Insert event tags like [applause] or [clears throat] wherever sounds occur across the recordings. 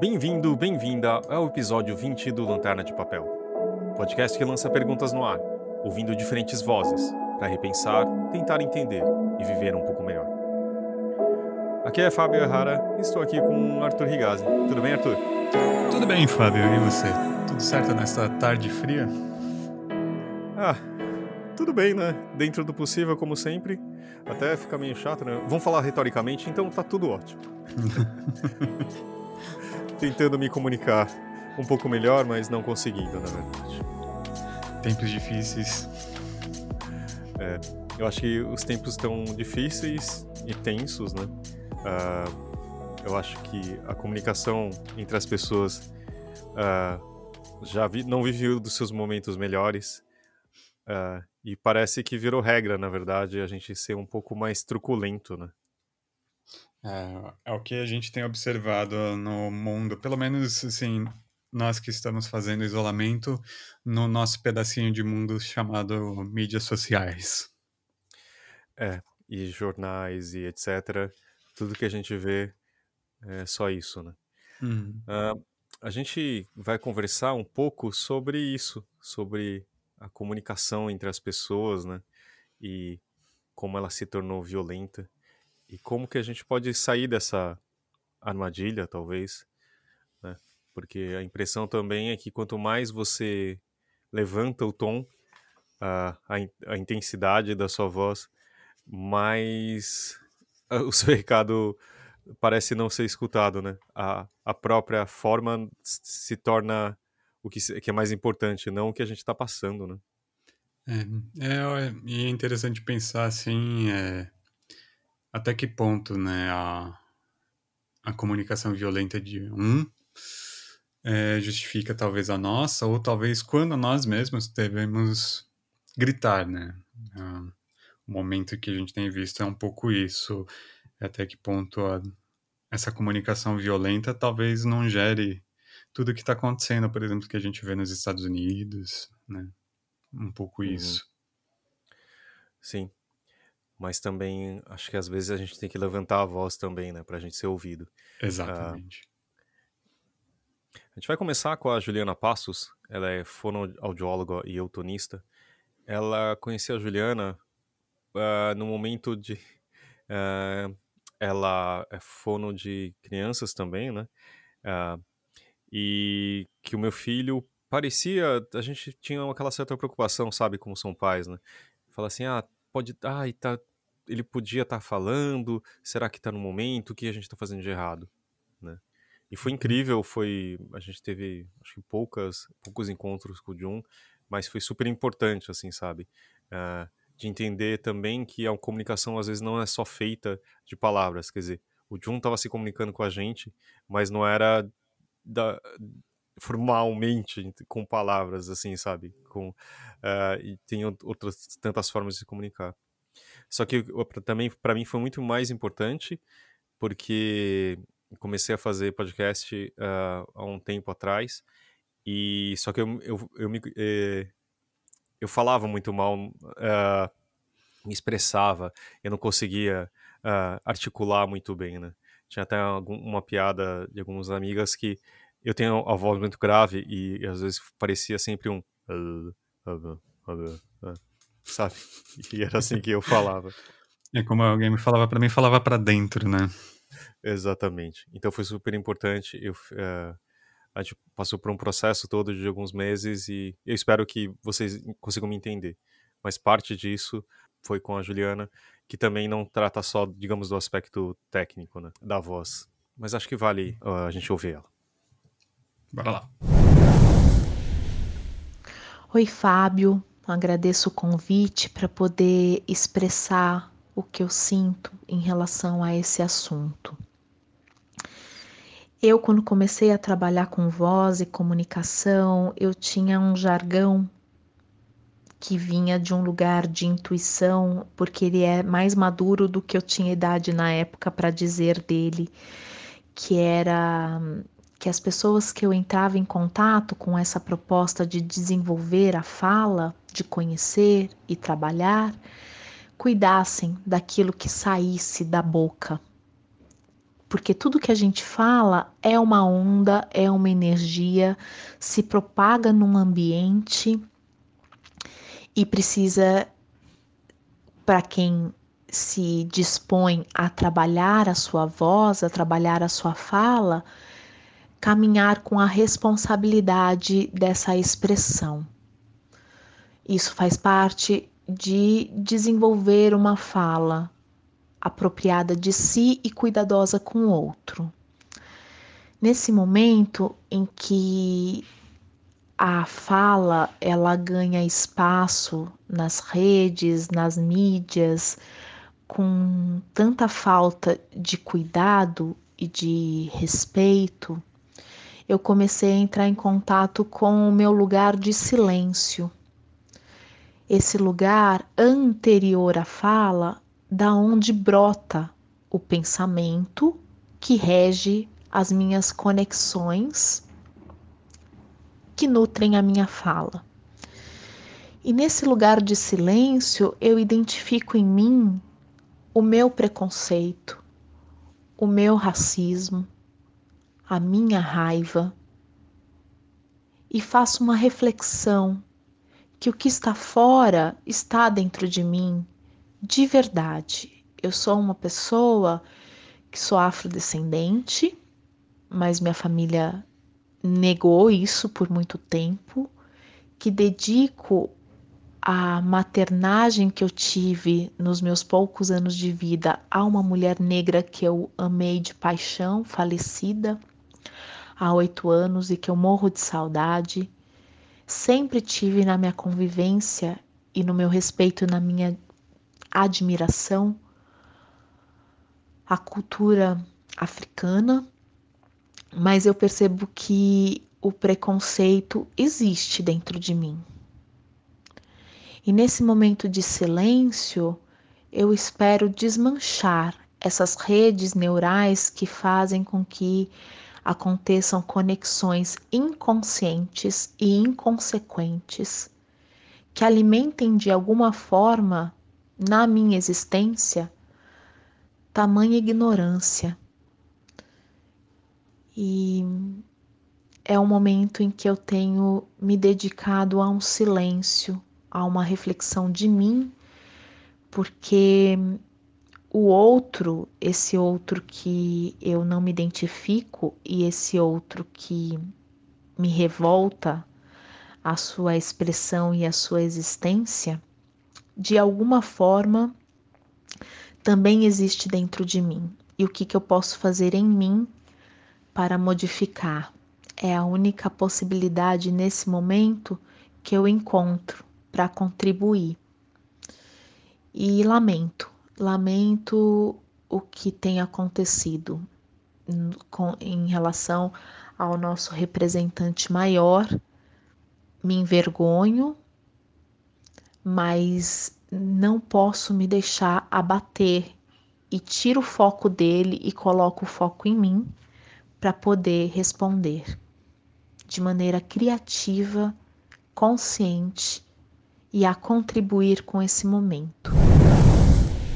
Bem-vindo, bem-vinda ao episódio 20 do Lanterna de Papel, podcast que lança perguntas no ar, ouvindo diferentes vozes, para repensar, tentar entender e viver um pouco melhor. Aqui é Fábio Errara e estou aqui com Arthur Rigazzi. Tudo bem, Arthur? Tudo bem, Fábio, e você? Tudo certo nesta tarde fria? Ah, tudo bem, né? Dentro do possível, como sempre. Até fica meio chato, né? Vamos falar retoricamente, então tá tudo ótimo. [laughs] Tentando me comunicar um pouco melhor, mas não conseguindo, na verdade. Tempos difíceis. É, eu acho que os tempos estão difíceis e tensos, né? Uh, eu acho que a comunicação entre as pessoas uh, já vi, não viveu dos seus momentos melhores. Uh, e parece que virou regra, na verdade, a gente ser um pouco mais truculento, né? É, é, o que a gente tem observado no mundo, pelo menos assim, nós que estamos fazendo isolamento no nosso pedacinho de mundo chamado mídias sociais. É, e jornais e etc. Tudo que a gente vê é só isso, né? Uhum. Uh, a gente vai conversar um pouco sobre isso, sobre a comunicação entre as pessoas, né? E como ela se tornou violenta e como que a gente pode sair dessa armadilha, talvez, né? Porque a impressão também é que quanto mais você levanta o tom, a, a, a intensidade da sua voz, mais o seu [laughs] recado parece não ser escutado, né? A, a própria forma se torna o que, que é mais importante, não o que a gente está passando, né? É, é, e é interessante pensar assim, é, até que ponto, né, a, a comunicação violenta de um é, justifica talvez a nossa, ou talvez quando nós mesmos devemos gritar, né? Ah, o momento que a gente tem visto é um pouco isso, até que ponto a, essa comunicação violenta talvez não gere tudo o que está acontecendo, por exemplo, que a gente vê nos Estados Unidos, né? Um pouco uhum. isso. Sim. Mas também acho que às vezes a gente tem que levantar a voz também, né? Pra gente ser ouvido. Exatamente. Uh, a gente vai começar com a Juliana Passos. Ela é fonoaudióloga e eutonista. Ela conheceu a Juliana uh, no momento de. Uh, ela é fono de crianças também, né? E que o meu filho parecia, a gente tinha aquela certa preocupação, sabe, como são pais, né? Fala assim, ah, pode, ah, tá, ele podia estar tá falando, será que tá no momento, o que a gente tá fazendo de errado, né? E foi uhum. incrível, foi, a gente teve, acho que poucas, poucos encontros com o John, mas foi super importante, assim, sabe? Uh, de entender também que a comunicação às vezes não é só feita de palavras, quer dizer, o John estava se comunicando com a gente, mas não era da, formalmente com palavras, assim, sabe? Com, uh, e tem outras tantas formas de se comunicar. Só que também para mim foi muito mais importante porque comecei a fazer podcast uh, há um tempo atrás e só que eu, eu, eu me eh, eu falava muito mal, uh, me expressava, eu não conseguia articular muito bem, né? Tinha até algum, uma piada de algumas amigas que eu tenho a voz muito grave e às vezes parecia sempre um. Sabe? E era assim que eu falava. É como alguém me falava para mim, falava para dentro, né? Exatamente. Então foi super importante. Eu, uh, a gente passou por um processo todo de alguns meses e eu espero que vocês consigam me entender. Mas parte disso foi com a Juliana, que também não trata só, digamos, do aspecto técnico, né, da voz. Mas acho que vale uh, a gente ouvir ela. Bora lá. Oi, Fábio. Agradeço o convite para poder expressar o que eu sinto em relação a esse assunto. Eu, quando comecei a trabalhar com voz e comunicação, eu tinha um jargão que vinha de um lugar de intuição, porque ele é mais maduro do que eu tinha idade na época para dizer dele, que era que as pessoas que eu entrava em contato com essa proposta de desenvolver a fala, de conhecer e trabalhar, cuidassem daquilo que saísse da boca. porque tudo que a gente fala é uma onda, é uma energia, se propaga num ambiente e precisa, para quem se dispõe a trabalhar a sua voz, a trabalhar a sua fala, caminhar com a responsabilidade dessa expressão. Isso faz parte de desenvolver uma fala, apropriada de si e cuidadosa com o outro. Nesse momento em que a fala ela ganha espaço nas redes, nas mídias, com tanta falta de cuidado e de respeito, eu comecei a entrar em contato com o meu lugar de silêncio. Esse lugar anterior à fala da onde brota o pensamento que rege as minhas conexões que nutrem a minha fala. E nesse lugar de silêncio, eu identifico em mim o meu preconceito, o meu racismo, a minha raiva e faço uma reflexão que o que está fora está dentro de mim de verdade. Eu sou uma pessoa que sou afrodescendente, mas minha família negou isso por muito tempo, que dedico a maternagem que eu tive nos meus poucos anos de vida a uma mulher negra que eu amei de paixão, falecida há oito anos e que eu morro de saudade. Sempre tive na minha convivência e no meu respeito, na minha admiração a cultura africana, mas eu percebo que o preconceito existe dentro de mim. E nesse momento de silêncio, eu espero desmanchar essas redes neurais que fazem com que aconteçam conexões inconscientes e inconsequentes que alimentem de alguma forma na minha existência tamanha ignorância. E é um momento em que eu tenho me dedicado a um silêncio, a uma reflexão de mim, porque o outro, esse outro que eu não me identifico e esse outro que me revolta a sua expressão e a sua existência, de alguma forma também existe dentro de mim. E o que, que eu posso fazer em mim para modificar? É a única possibilidade nesse momento que eu encontro para contribuir. E lamento, lamento o que tem acontecido em relação ao nosso representante maior, me envergonho mas não posso me deixar abater e tiro o foco dele e coloco o foco em mim para poder responder de maneira criativa, consciente e a contribuir com esse momento.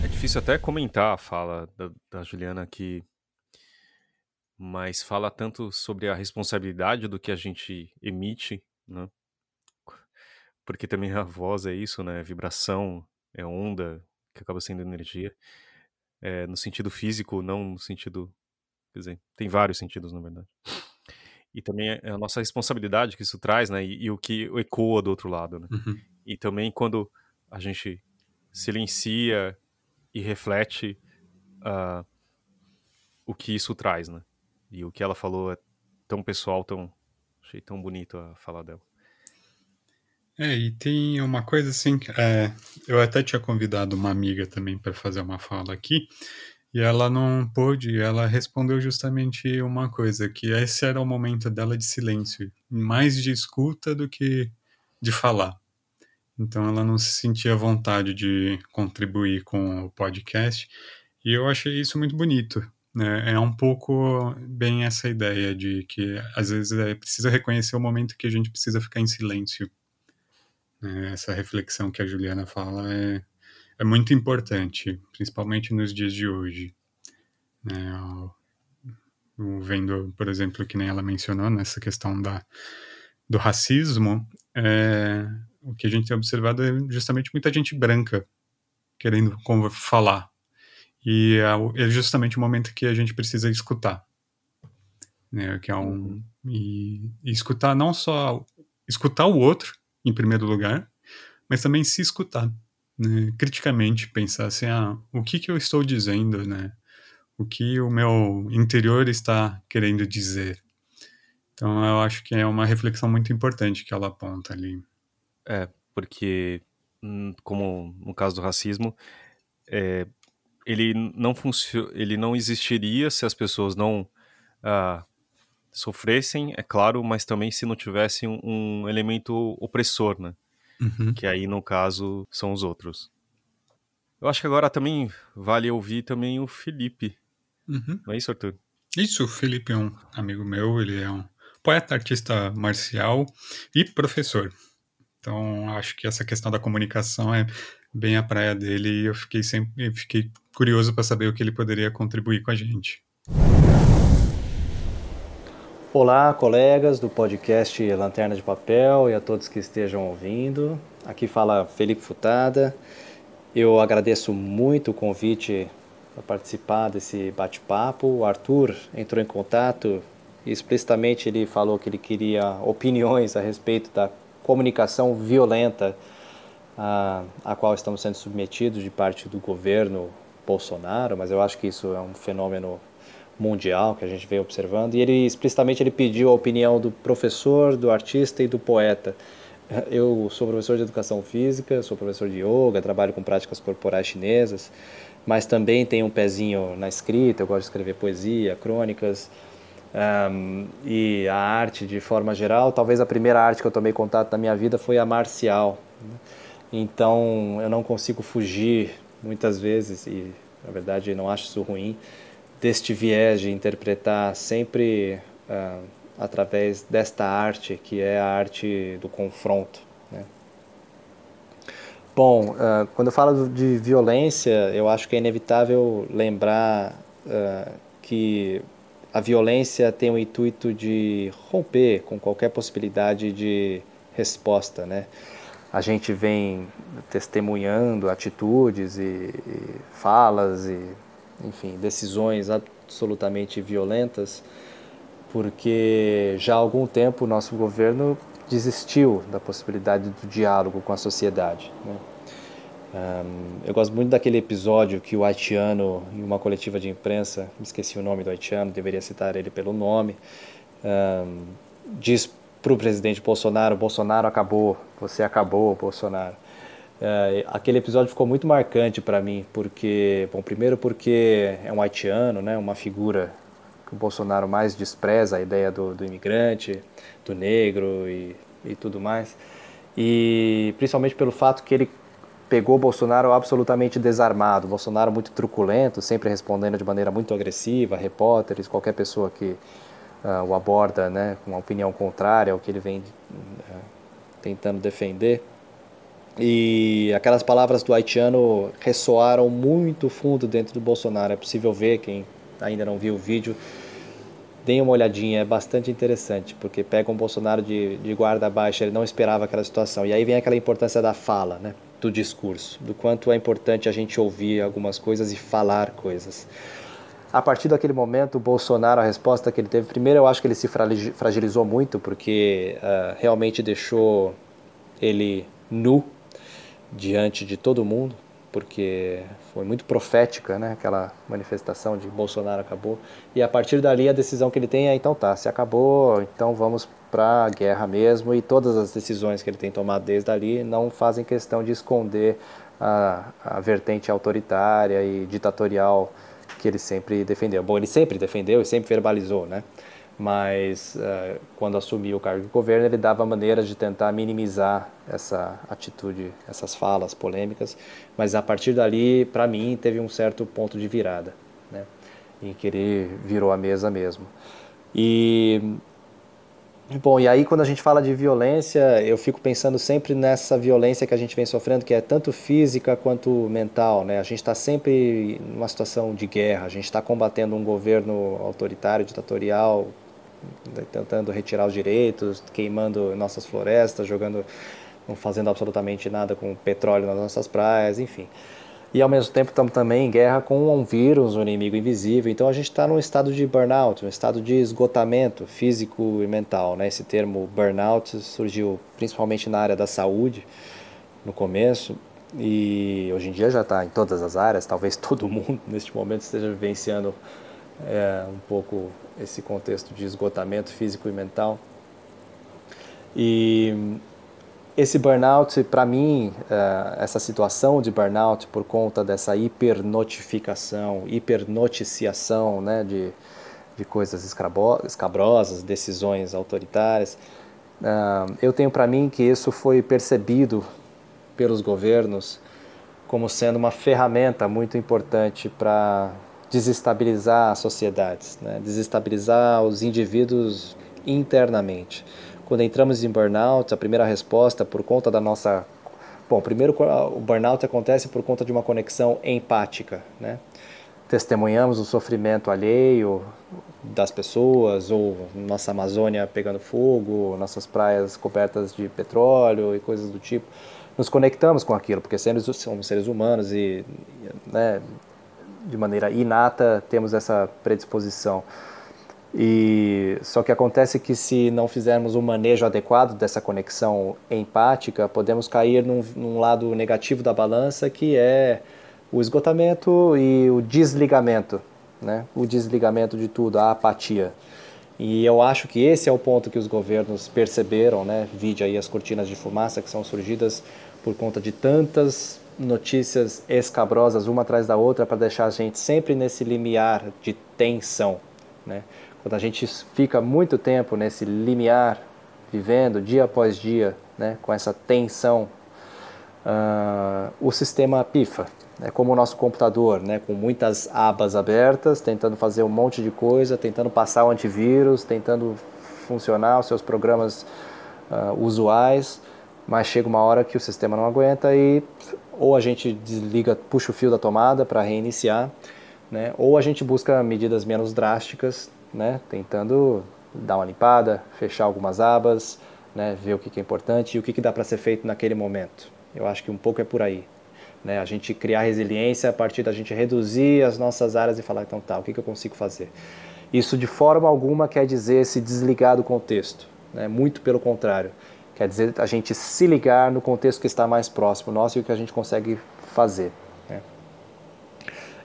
É difícil até comentar a fala da, da Juliana aqui, mas fala tanto sobre a responsabilidade do que a gente emite, né? porque também a voz é isso, né? Vibração, é onda, que acaba sendo energia. É, no sentido físico, não no sentido. Quer dizer, tem vários sentidos, na verdade. E também é a nossa responsabilidade que isso traz, né? E, e o que ecoa do outro lado, né? Uhum. E também quando a gente silencia e reflete uh, o que isso traz, né? E o que ela falou é tão pessoal, tão. Achei tão bonito a falar dela. É, e tem uma coisa assim, é, eu até tinha convidado uma amiga também para fazer uma fala aqui, e ela não pôde, ela respondeu justamente uma coisa, que esse era o momento dela de silêncio, mais de escuta do que de falar. Então ela não se sentia vontade de contribuir com o podcast, e eu achei isso muito bonito. Né? É um pouco bem essa ideia de que às vezes é preciso reconhecer o momento que a gente precisa ficar em silêncio né? Essa reflexão que a Juliana fala é, é muito importante, principalmente nos dias de hoje. Né? vendo, por exemplo, que nem ela mencionou, nessa questão da, do racismo, é, o que a gente tem observado é justamente muita gente branca querendo falar. E é, é justamente o momento que a gente precisa escutar. Né, que é um, uhum. e, e escutar não só escutar o outro, em primeiro lugar, mas também se escutar, né, criticamente, pensar assim, ah, o que, que eu estou dizendo, né? O que o meu interior está querendo dizer. Então, eu acho que é uma reflexão muito importante que ela aponta ali. É, porque, hum, como no caso do racismo, é, ele não ele não existiria se as pessoas não ah, sofressem, é claro, mas também se não tivesse um, um elemento opressor, né? Uhum. Que aí, no caso, são os outros. Eu acho que agora também vale ouvir também o Felipe. Uhum. Não é isso, Arthur? Isso, o Felipe é um amigo meu, ele é um poeta, artista marcial e professor. Então, acho que essa questão da comunicação é bem a praia dele e eu fiquei sempre fiquei curioso para saber o que ele poderia contribuir com a gente. Olá, colegas do podcast Lanterna de Papel e a todos que estejam ouvindo. Aqui fala Felipe Futada. Eu agradeço muito o convite para participar desse bate-papo. O Arthur entrou em contato e explicitamente ele falou que ele queria opiniões a respeito da comunicação violenta a, a qual estamos sendo submetidos de parte do governo Bolsonaro, mas eu acho que isso é um fenômeno mundial que a gente vem observando e ele explicitamente ele pediu a opinião do professor, do artista e do poeta. Eu sou professor de educação física, sou professor de yoga, trabalho com práticas corporais chinesas, mas também tenho um pezinho na escrita, eu gosto de escrever poesia, crônicas um, e a arte de forma geral. Talvez a primeira arte que eu tomei contato na minha vida foi a marcial. Né? Então eu não consigo fugir muitas vezes e na verdade não acho isso ruim deste viés de interpretar sempre uh, através desta arte, que é a arte do confronto. Né? Bom, uh, quando eu falo de violência, eu acho que é inevitável lembrar uh, que a violência tem o intuito de romper com qualquer possibilidade de resposta, né? A gente vem testemunhando atitudes e, e falas e enfim, decisões absolutamente violentas, porque já há algum tempo o nosso governo desistiu da possibilidade do diálogo com a sociedade. Né? Um, eu gosto muito daquele episódio que o haitiano, em uma coletiva de imprensa, me esqueci o nome do haitiano, deveria citar ele pelo nome, um, diz para o presidente Bolsonaro: Bolsonaro acabou, você acabou, Bolsonaro. É, aquele episódio ficou muito marcante para mim, porque, bom, primeiro porque é um haitiano, né, uma figura que o Bolsonaro mais despreza, a ideia do, do imigrante, do negro e, e tudo mais, e principalmente pelo fato que ele pegou Bolsonaro absolutamente desarmado, Bolsonaro muito truculento, sempre respondendo de maneira muito agressiva, repórteres, qualquer pessoa que uh, o aborda né, com uma opinião contrária ao que ele vem uh, tentando defender. E aquelas palavras do haitiano ressoaram muito fundo dentro do Bolsonaro. É possível ver, quem ainda não viu o vídeo, deem uma olhadinha, é bastante interessante, porque pega um Bolsonaro de, de guarda baixa, ele não esperava aquela situação. E aí vem aquela importância da fala, né? Do discurso, do quanto é importante a gente ouvir algumas coisas e falar coisas. A partir daquele momento, o Bolsonaro, a resposta que ele teve, primeiro eu acho que ele se fragilizou muito, porque uh, realmente deixou ele nu diante de todo mundo, porque foi muito profética, né? Aquela manifestação de Bolsonaro acabou. E a partir dali a decisão que ele tem é então tá, se acabou, então vamos para a guerra mesmo. E todas as decisões que ele tem tomado desde ali não fazem questão de esconder a, a vertente autoritária e ditatorial que ele sempre defendeu. Bom, ele sempre defendeu e sempre verbalizou, né? mas uh, quando assumiu o cargo de governo ele dava maneiras de tentar minimizar essa atitude, essas falas polêmicas, mas a partir dali, para mim, teve um certo ponto de virada, né, em que ele virou a mesa mesmo. E Bom, e aí quando a gente fala de violência, eu fico pensando sempre nessa violência que a gente vem sofrendo, que é tanto física quanto mental, né? A gente está sempre numa situação de guerra, a gente está combatendo um governo autoritário, ditatorial, né, tentando retirar os direitos, queimando nossas florestas, jogando, não fazendo absolutamente nada com petróleo nas nossas praias, enfim e ao mesmo tempo estamos também em guerra com um vírus, um inimigo invisível. Então a gente está num estado de burnout, um estado de esgotamento físico e mental. Né? Esse termo burnout surgiu principalmente na área da saúde no começo e hoje em dia já está em todas as áreas. Talvez [laughs] todo mundo neste momento esteja vivenciando é, um pouco esse contexto de esgotamento físico e mental. E esse burnout, para mim, uh, essa situação de burnout por conta dessa hipernotificação, hipernoticiação né, de, de coisas escabrosas, decisões autoritárias, uh, eu tenho para mim que isso foi percebido pelos governos como sendo uma ferramenta muito importante para desestabilizar as sociedades, né, desestabilizar os indivíduos internamente quando entramos em burnout, a primeira resposta por conta da nossa Bom, primeiro o burnout acontece por conta de uma conexão empática, né? Testemunhamos o sofrimento alheio das pessoas, ou nossa Amazônia pegando fogo, nossas praias cobertas de petróleo e coisas do tipo. Nos conectamos com aquilo, porque somos seres humanos e, né, de maneira inata, temos essa predisposição. E só que acontece que se não fizermos um manejo adequado dessa conexão empática, podemos cair num, num lado negativo da balança, que é o esgotamento e o desligamento, né? O desligamento de tudo, a apatia. E eu acho que esse é o ponto que os governos perceberam, né? Vide aí as cortinas de fumaça que são surgidas por conta de tantas notícias escabrosas uma atrás da outra para deixar a gente sempre nesse limiar de tensão, né? Quando a gente fica muito tempo nesse limiar, vivendo dia após dia, né, com essa tensão, uh, o sistema pifa. É como o nosso computador, né, com muitas abas abertas, tentando fazer um monte de coisa, tentando passar o antivírus, tentando funcionar os seus programas uh, usuais, mas chega uma hora que o sistema não aguenta e ou a gente desliga, puxa o fio da tomada para reiniciar, né, ou a gente busca medidas menos drásticas né, tentando dar uma limpada, fechar algumas abas, né, ver o que é importante e o que dá para ser feito naquele momento. Eu acho que um pouco é por aí. Né, a gente criar resiliência a partir da gente reduzir as nossas áreas e falar, então tá, o que, que eu consigo fazer? Isso de forma alguma quer dizer se desligar do contexto, né, muito pelo contrário. Quer dizer a gente se ligar no contexto que está mais próximo nosso e o que a gente consegue fazer.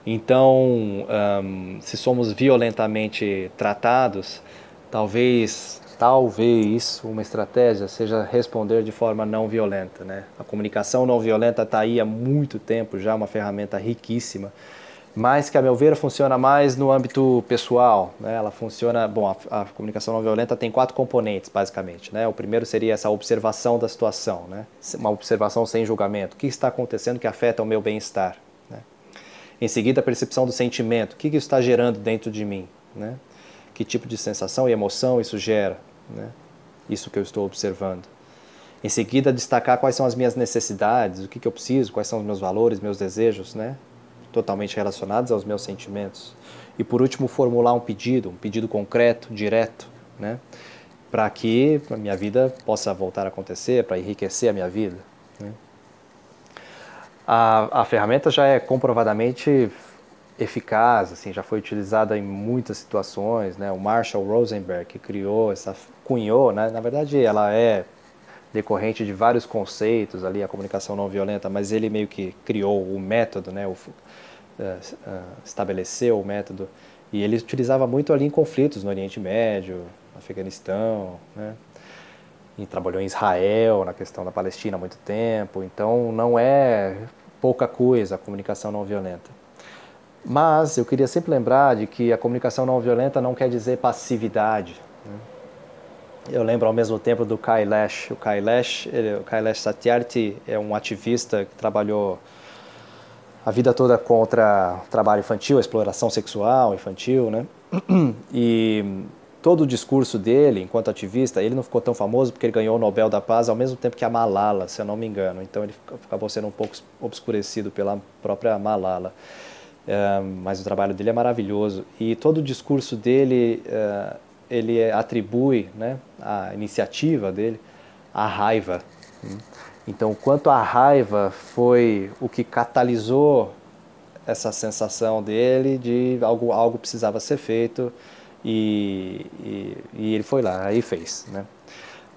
Então, um, se somos violentamente tratados, talvez, talvez uma estratégia seja responder de forma não violenta. Né? A comunicação não violenta está aí há muito tempo já, uma ferramenta riquíssima, mas que, a meu ver, funciona mais no âmbito pessoal. Né? Ela funciona, bom, a, a, comunicação não violenta tem quatro componentes, basicamente. Né? O primeiro seria essa observação da situação, né? uma observação sem julgamento. O que está acontecendo que afeta o meu bem-estar? Em seguida, a percepção do sentimento. O que, isso está gerando dentro de mim? Né? Que tipo de sensação e emoção isso gera? Né? Isso que eu estou observando. Em seguida, destacar quais são as minhas necessidades, o que, que eu preciso, quais são os meus valores, meus desejos, né? totalmente relacionados aos meus sentimentos. E por último, formular um pedido, um pedido concreto, direto, né? para que a minha vida possa voltar a acontecer, para enriquecer a minha vida. Né? A, a ferramenta já é comprovadamente eficaz, assim, já foi utilizada em muitas situações, né? O Marshall Rosenberg que criou essa cunhou, né? Na verdade, ela é decorrente de vários conceitos ali a comunicação não violenta, mas ele meio que criou o método, né? O, uh, uh, estabeleceu o método e ele utilizava muito ali em conflitos no Oriente Médio, Afeganistão, né? E trabalhou em Israel, na questão da Palestina há muito tempo, então não é pouca coisa a comunicação não violenta. Mas eu queria sempre lembrar de que a comunicação não violenta não quer dizer passividade. Né? Eu lembro ao mesmo tempo do Kailash. O Kailash, ele, o Kailash Satyarthi é um ativista que trabalhou a vida toda contra o trabalho infantil, a exploração sexual infantil, né? [clears throat] E todo o discurso dele, enquanto ativista, ele não ficou tão famoso porque ele ganhou o Nobel da Paz ao mesmo tempo que a Malala, se eu não me engano. Então ele acabou sendo um pouco obscurecido pela própria Malala. É, mas o trabalho dele é maravilhoso. E todo o discurso dele, é, ele atribui né, a iniciativa dele à raiva. Então, quanto a raiva foi o que catalisou essa sensação dele de algo, algo precisava ser feito e, e, ele foi lá e fez, né?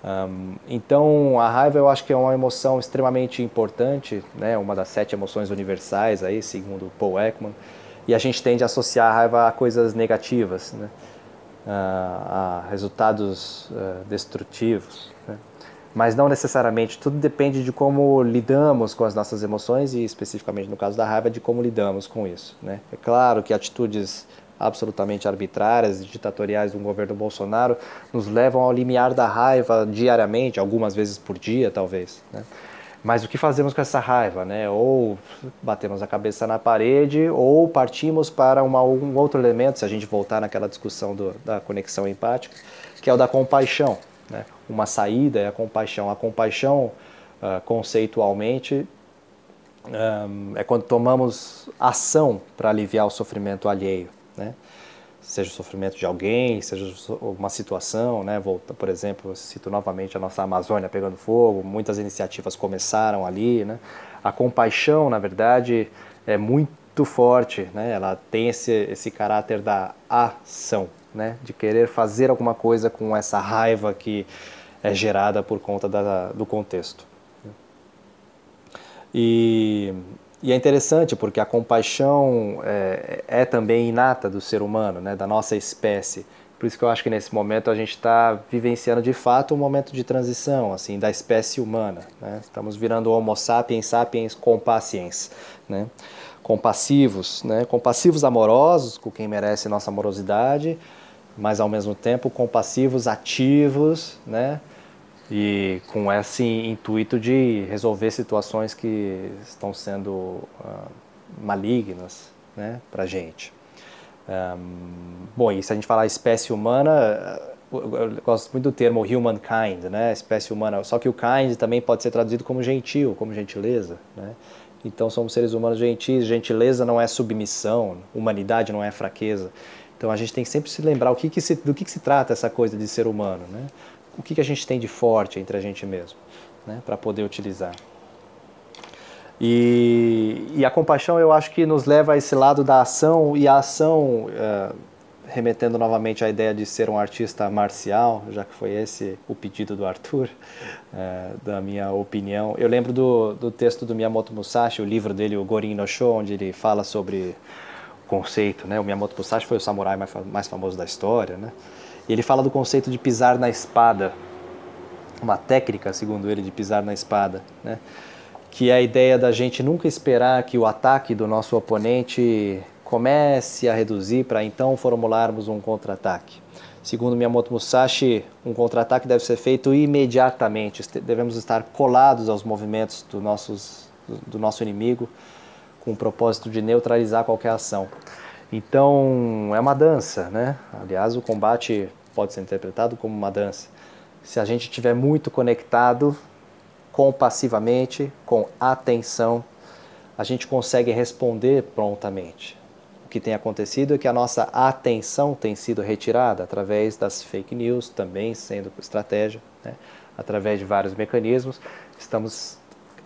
Um, então a raiva eu acho que é uma emoção extremamente importante, né? Uma das sete emoções universais aí, segundo Paul Ekman, e a gente tende a associar a raiva a coisas negativas, né? Uh, a resultados uh, destrutivos, né? mas não necessariamente. Tudo depende de como lidamos com as nossas emoções e especificamente no caso da raiva de como lidamos com isso, né? É claro que atitudes absolutamente arbitrárias e ditatoriais do governo Bolsonaro nos levam ao limiar da raiva diariamente, algumas vezes por dia, talvez. Né? Mas o que fazemos com essa raiva? Né? Ou batemos a cabeça na parede, ou partimos para uma, um outro elemento, se a gente voltar naquela discussão do, da conexão empática, que é o da compaixão. Né? Uma saída é a compaixão. A compaixão, uh, conceitualmente, um, é quando tomamos ação para aliviar o sofrimento alheio né? seja o sofrimento de alguém, seja uma situação, né? Volta, por exemplo, cito novamente a nossa Amazônia pegando fogo, muitas iniciativas começaram ali, né? A compaixão, na verdade, é muito forte, né? Ela tem esse, esse caráter da ação, né? De querer fazer alguma coisa com essa raiva que é gerada por conta da, do contexto. E e é interessante porque a compaixão é, é, também inata do ser humano, né, da nossa espécie. Por isso que eu acho que nesse momento a gente está vivenciando de fato um momento de transição assim da espécie humana. Né? Estamos virando Homo sapiens sapiens compassiens, né? compassivos, né? compassivos amorosos com quem merece nossa amorosidade, mas ao mesmo tempo compassivos ativos, né? E com esse intuito de resolver situações que estão sendo uh, malignas né, para a gente. Um, bom, e se a gente falar espécie humana, eu gosto muito do termo humankind, né, espécie humana, só que o kind também pode ser traduzido como gentil, como gentileza. Né? Então somos seres humanos gentis, gentileza não é submissão, humanidade não é fraqueza. Então a gente tem que sempre se lembrar o que que se, do que, que se trata essa coisa de ser humano. Né? O que, que a gente tem de forte entre a gente mesmo, né, para poder utilizar. E, e, a compaixão eu acho que nos leva a esse lado da ação, e a ação, uh, remetendo novamente à ideia de ser um artista marcial, já que foi esse o pedido do Arthur, uh, da minha opinião. Eu lembro do, do texto do Miyamoto Musashi, o livro dele, o Gorin no Sho, onde ele fala sobre o conceito. Né? O Miyamoto Musashi foi o samurai mais, mais famoso da história. Né? E ele fala do conceito de pisar na espada, uma técnica, segundo ele, de pisar na espada, né? que é a ideia da gente nunca esperar que o ataque do nosso oponente comece a reduzir para então formularmos um contra-ataque. Segundo Miyamoto Musashi, um contra-ataque deve ser feito imediatamente, devemos estar colados aos movimentos do, nossos, do nosso inimigo com o propósito de neutralizar qualquer ação. Então, é uma dança, né? Aliás, o combate pode ser interpretado como uma dança. Se a gente estiver muito conectado compassivamente, com atenção, a gente consegue responder prontamente. O que tem acontecido é que a nossa atenção tem sido retirada através das fake news, também sendo estratégia, né? através de vários mecanismos. Estamos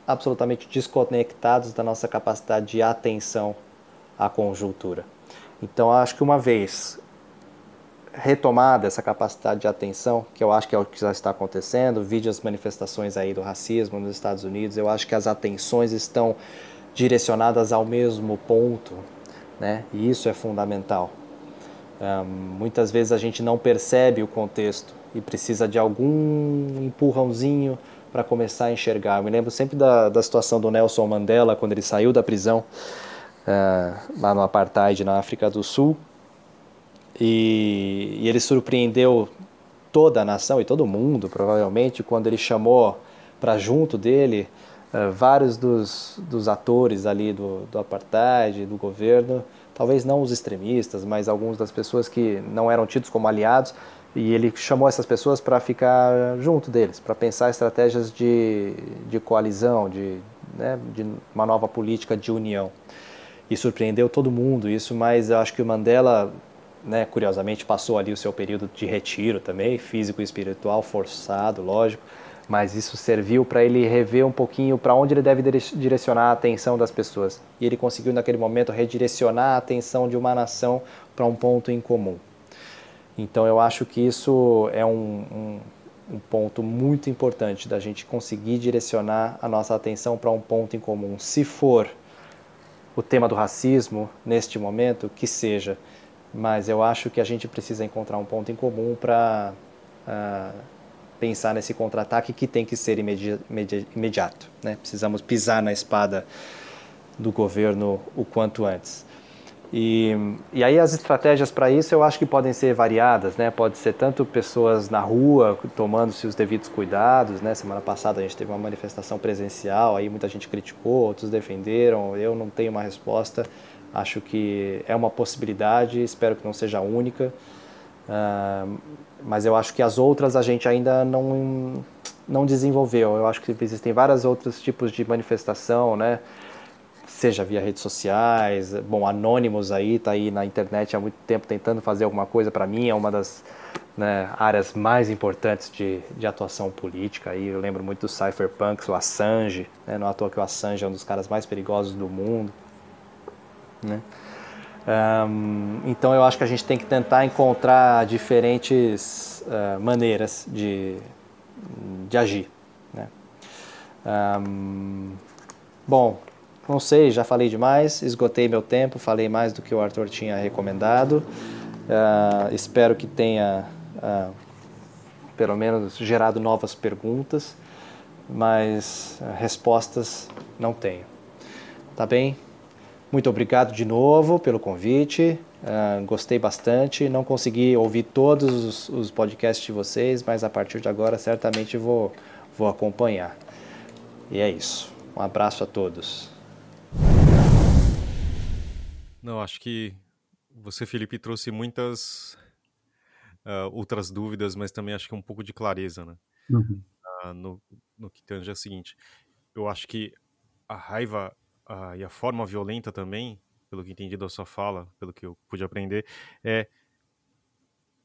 absolutamente desconectados da nossa capacidade de atenção à conjuntura. Então, acho que uma vez retomada essa capacidade de atenção, que eu acho que é o que já está acontecendo, vide as manifestações aí do racismo nos Estados Unidos, eu acho que as atenções estão direcionadas ao mesmo ponto, né? E isso é fundamental. Um, muitas vezes a gente não percebe o contexto e precisa de algum empurrãozinho para começar a enxergar. Eu me lembro sempre da, da situação do Nelson Mandela quando ele saiu da prisão uh, lá no apartheid na África do Sul e, e ele surpreendeu toda a nação e todo mundo provavelmente quando ele chamou para junto dele uh, vários dos, dos atores ali do, do apartheid, do governo, talvez não os extremistas, mas alguns das pessoas que não eram tidos como aliados, E ele chamou essas pessoas para ficar junto deles, para pensar estratégias de, de coalizão, de, né, de uma nova política de união. E surpreendeu todo mundo isso, mas eu acho que o Mandela, né, curiosamente, passou ali o seu período de retiro também, físico e espiritual, forçado, lógico, mas isso serviu para ele rever um pouquinho para onde ele deve direcionar a atenção das pessoas. E ele conseguiu, naquele momento, redirecionar a atenção de uma nação para um ponto em comum. Então eu acho que isso é um, um, um ponto muito importante da gente conseguir direcionar a nossa atenção para um ponto em comum. Se for o tema do racismo neste momento, que seja, mas eu acho que a gente precisa encontrar um ponto em comum para uh, ah, pensar nesse contra-ataque que tem que ser imedi imedi imediato. Né? Precisamos pisar na espada do governo o quanto antes. E, e aí as estratégias para isso eu acho que podem ser variadas, né? Pode ser tanto pessoas na rua tomando-se os devidos cuidados, né? Semana passada a gente teve uma manifestação presencial, aí muita gente criticou, outros defenderam. Eu não tenho uma resposta. Acho que é uma possibilidade, espero que não seja a única. Uh, mas eu acho que as outras a gente ainda não não desenvolveu. Eu acho que existem vários outros tipos de manifestação, né? seja via redes sociais, bom, Anonymous aí, tá aí na internet há muito tempo tentando fazer alguma coisa para mim, é uma das né, áreas mais importantes de, de atuação política. Aí eu lembro muito dos cypherpunks, o Assange, né, não é à toa que o Assange é um dos caras mais perigosos do mundo. Né? Um, então eu acho que a gente tem que tentar encontrar diferentes uh, maneiras de, de agir. Né? Um, bom, não sei, já falei demais, esgotei meu tempo, falei mais do que o Arthur tinha recomendado. Uh, espero que tenha, uh, pelo menos, gerado novas perguntas, mas respostas não tenho. Tá bem? Muito obrigado de novo pelo convite. gostei bastante. Não consegui ouvir todos os, os, podcasts de vocês, mas a partir de agora certamente vou, vou acompanhar. E é isso. Um abraço a todos. Não, acho que você, Felipe, trouxe muitas uh, outras dúvidas, mas também acho que um pouco de clareza, né? Uhum. Uh, no, no que tange é o seguinte, eu acho que a raiva uh, e a forma violenta também, pelo que entendi da sua fala, pelo que eu pude aprender, é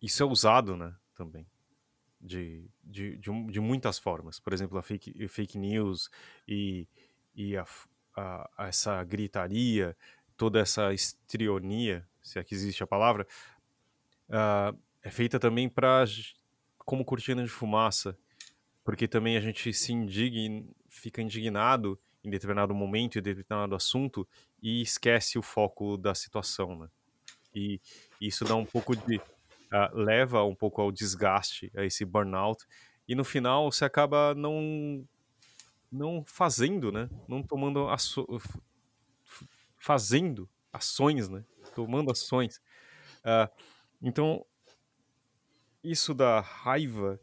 isso é usado, né, também. De, de, de, de muitas formas. Por exemplo, a fake, fake news e, e a, a, a essa gritaria, toda essa estrionia, se é que existe a palavra, uh, é feita também para como cortina de fumaça, porque também a gente se indigna, fica indignado em determinado momento, em determinado assunto e esquece o foco da situação, né? E isso dá um pouco de uh, leva um pouco ao desgaste, a esse burnout, e no final você acaba não não fazendo, né? Não tomando fazendo ações, né? Tomando ações. Uh, então, isso da raiva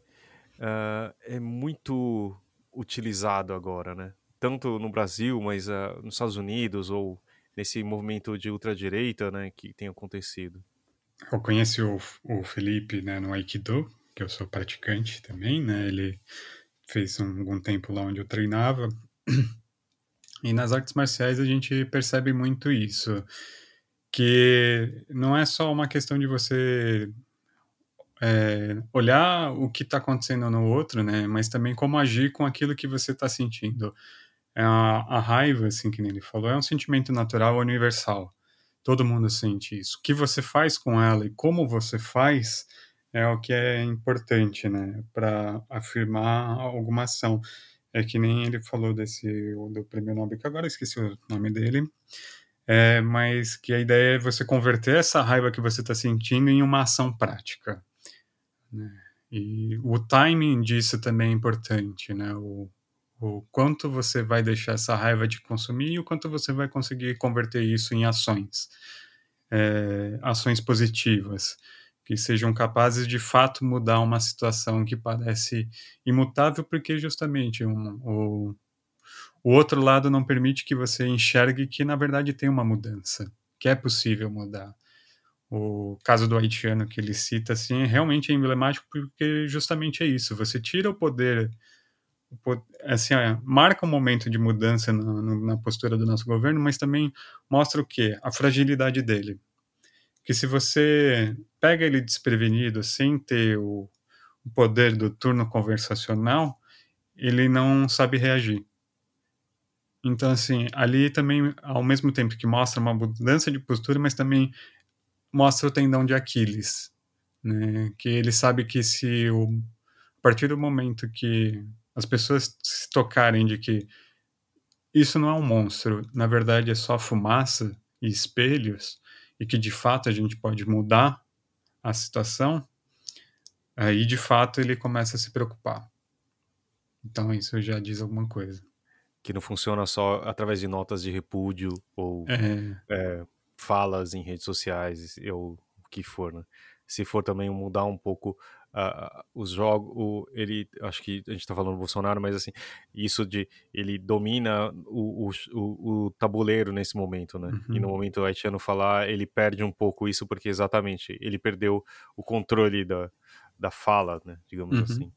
uh, é muito utilizado agora, né? Tanto no Brasil, mas uh, nos Estados Unidos ou nesse movimento de ultradireita, né, que tem acontecido. Eu conheci o, o Felipe, né, no Aikido, que eu sou praticante também, né? Ele fez um, algum tempo lá onde eu treinava. E nas artes marciais a gente percebe muito isso, que não é só uma questão de você é, olhar o que está acontecendo no outro, né? Mas também como agir com aquilo que você está sentindo. É a, a, raiva, assim que ele falou, é um sentimento natural universal. Todo mundo sente isso. O que você faz com ela e como você faz é o que é importante, né? Para afirmar alguma ação. É que nem ele falou desse do prêmio Nobel, que agora esqueci o nome dele. É, mas que a ideia é você converter essa raiva que você está sentindo em uma ação prática. Né? E o timing disso também é importante, né? O, o quanto você vai deixar essa raiva de consumir e o quanto você vai conseguir converter isso em ações, é, ações positivas que sejam capazes de fato mudar uma situação que parece imutável, porque justamente um, o, o outro lado não permite que você enxergue que na verdade tem uma mudança, que é possível mudar. o caso do haitiano que ele cita assim é realmente emblemático porque justamente é isso você tira o poder assim marca um momento de mudança na, na, postura do nosso governo mas também mostra o que a fragilidade dele. Que se você pega ele desprevenido sem ter o, o poder do turno conversacional ele não sabe reagir. Então, assim, ali também, ao mesmo tempo que mostra uma mudança de postura, mas também mostra o tendão de Aquiles, né? Que ele sabe que se o, a partir do momento que as pessoas se tocarem de que isso não é um monstro, na verdade é só fumaça e espelhos, e que de fato a gente pode mudar a situação, aí de fato ele começa a se preocupar. Então isso já diz alguma coisa. Que não funciona só através de notas de repúdio ou é. É, falas em redes sociais ou o que for, né? Se for também mudar um pouco uh, os jogos, o, ele, acho que a gente está falando do Bolsonaro, mas assim, isso de ele domina o, o, o tabuleiro nesse momento, né? Uhum. E no uhum. momento haitiano falar, ele perde um pouco isso porque exatamente ele perdeu o controle da, da fala, né? Digamos uhum. assim.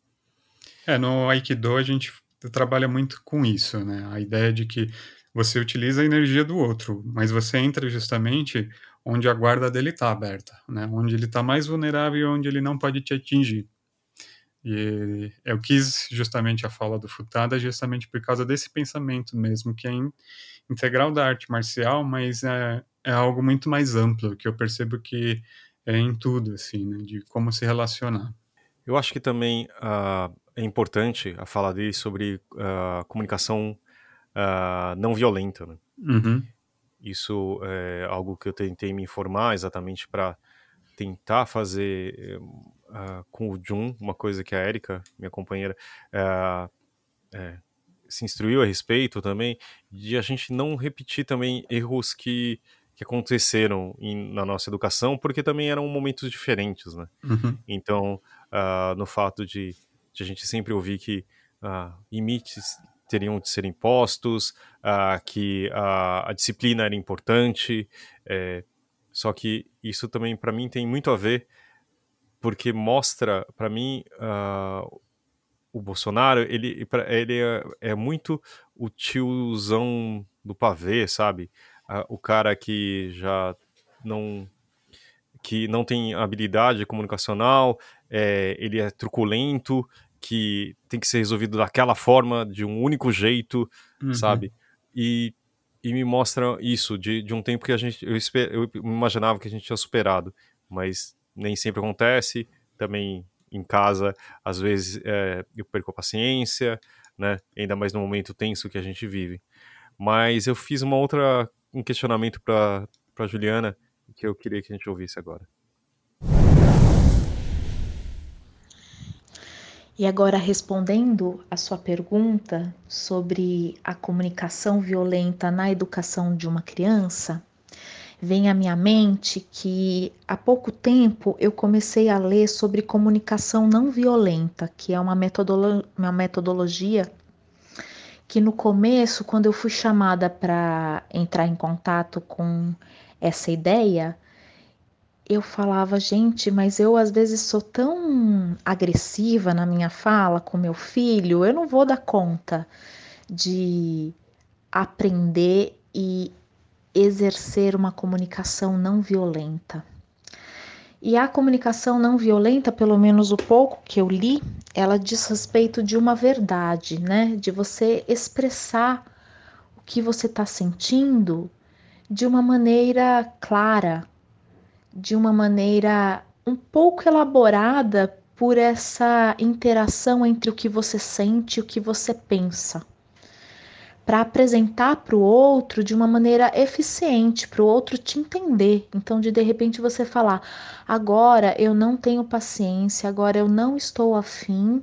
É, no Aikido a gente trabalha muito com isso, né? A ideia de que você utiliza a energia do outro, mas você entra justamente onde a guarda dele está aberta, né? onde ele está mais vulnerável e onde ele não pode te atingir. E eu quis justamente a fala do Futada justamente por causa desse pensamento mesmo, que é integral da arte marcial, mas é, é algo muito mais amplo, que eu percebo que é em tudo, assim, né? de como se relacionar. Eu acho que também uh, é importante a fala dele sobre uh, comunicação uh, não violenta. Né? Uhum. Isso é algo que eu tentei me informar exatamente para tentar fazer uh, com o Jun, uma coisa que a Erika, minha companheira, uh, é, se instruiu a respeito também, de a gente não repetir também erros que, que aconteceram em, na nossa educação, porque também eram momentos diferentes, né? Uhum. Então, uh, no fato de, de, a gente sempre ouvir que limites teriam de ser impostos, uh, que a, a, disciplina era importante. É, só que isso também, para mim, tem muito a ver, porque mostra, para mim, uh, o Bolsonaro, ele, ele é, é, muito o tiozão do pavê, sabe? Uh, o cara que já não que não tem habilidade comunicacional, é, ele é truculento, que tem que ser resolvido daquela forma, de um único jeito, uhum. sabe? E, e me mostra isso, de, de um tempo que a gente, eu, esper, eu imaginava que a gente tinha superado, mas nem sempre acontece, também em casa, às vezes é, eu perco a paciência, né? Ainda mais no momento tenso que a gente vive. Mas eu fiz uma outra um questionamento para para Juliana que eu queria que a gente ouvisse agora. E agora, respondendo a sua pergunta sobre a comunicação violenta na educação de uma criança, vem à minha mente que há pouco tempo eu comecei a ler sobre comunicação não violenta, que é uma, metodolo uma metodologia que no começo, quando eu fui chamada para entrar em contato com essa ideia, eu falava, gente, mas eu às vezes sou tão agressiva na minha fala com meu filho, eu não vou dar conta de aprender e exercer uma comunicação não violenta. E a comunicação não violenta, pelo menos o pouco que eu li, ela diz respeito de uma verdade, né? De você expressar o que você está sentindo de uma maneira clara, de uma maneira um pouco elaborada por essa interação entre o que você sente e o que você pensa, para apresentar para o outro de uma maneira eficiente, para o outro te entender. Então, de de repente você falar: agora eu não tenho paciência, agora eu não estou afim,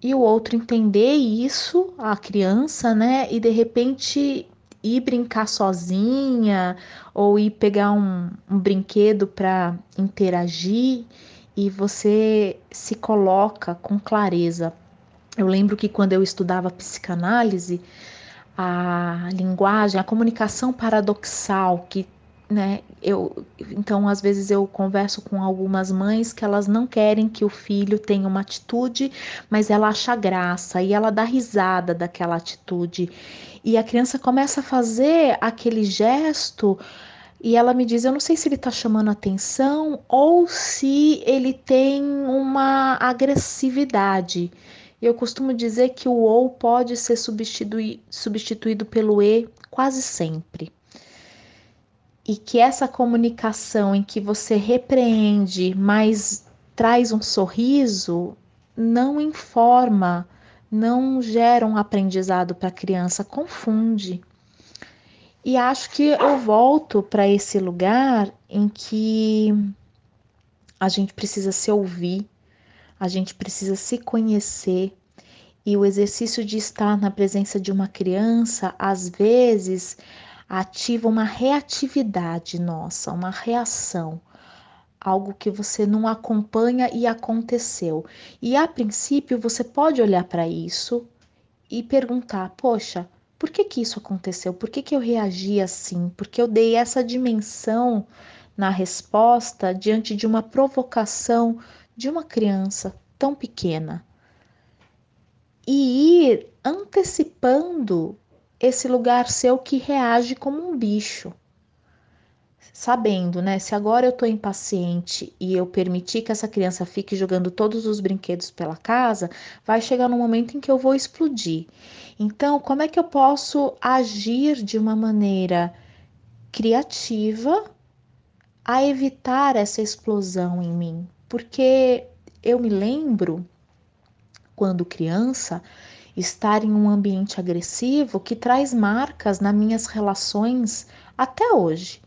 e o outro entender isso, a criança, né? E de repente ir brincar sozinha ou ir pegar um, um brinquedo para interagir e você se coloca com clareza. Eu lembro que quando eu estudava psicanálise, a linguagem, a comunicação paradoxal que né? Eu, então, às vezes eu converso com algumas mães que elas não querem que o filho tenha uma atitude, mas ela acha graça e ela dá risada daquela atitude. E a criança começa a fazer aquele gesto e ela me diz: Eu não sei se ele está chamando atenção ou se ele tem uma agressividade. Eu costumo dizer que o ou pode ser substituí substituído pelo e quase sempre e que essa comunicação em que você repreende, mas traz um sorriso, não informa, não gera um aprendizado para a criança, confunde. E acho que eu volto para esse lugar em que a gente precisa se ouvir, a gente precisa se conhecer. E o exercício de estar na presença de uma criança, às vezes, ativa uma reatividade nossa, uma reação, algo que você não acompanha e aconteceu. E a princípio você pode olhar para isso e perguntar: poxa, por que, que isso aconteceu? Por que, que eu reagi assim? Porque eu dei essa dimensão na resposta diante de uma provocação de uma criança tão pequena. E ir antecipando esse lugar seu que reage como um bicho. Sabendo, né? Se agora eu tô impaciente e eu permitir que essa criança fique jogando todos os brinquedos pela casa, vai chegar no momento em que eu vou explodir. Então, como é que eu posso agir de uma maneira criativa a evitar essa explosão em mim? Porque eu me lembro quando criança estar em um ambiente agressivo que traz marcas nas minhas relações até hoje.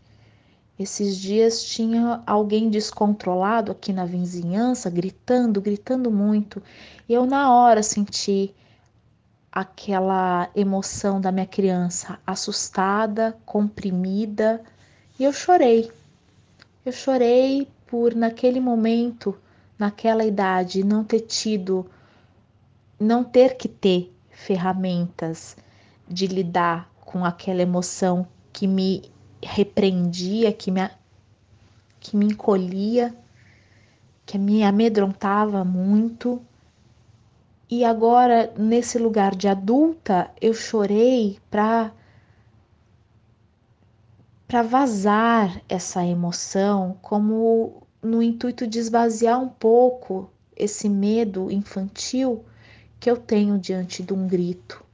Esses dias tinha alguém descontrolado aqui na vizinhança, gritando, gritando muito. E eu na hora senti aquela emoção da minha criança, assustada, comprimida, e eu chorei. Eu chorei por naquele momento, naquela idade, não ter tido não ter que ter ferramentas de lidar com aquela emoção que me repreendia, que me, que me encolhia, que me amedrontava muito. E agora, nesse lugar de adulta, eu chorei para para vazar essa emoção, como no intuito de esvaziar um pouco esse medo infantil que eu tenho diante de um grito.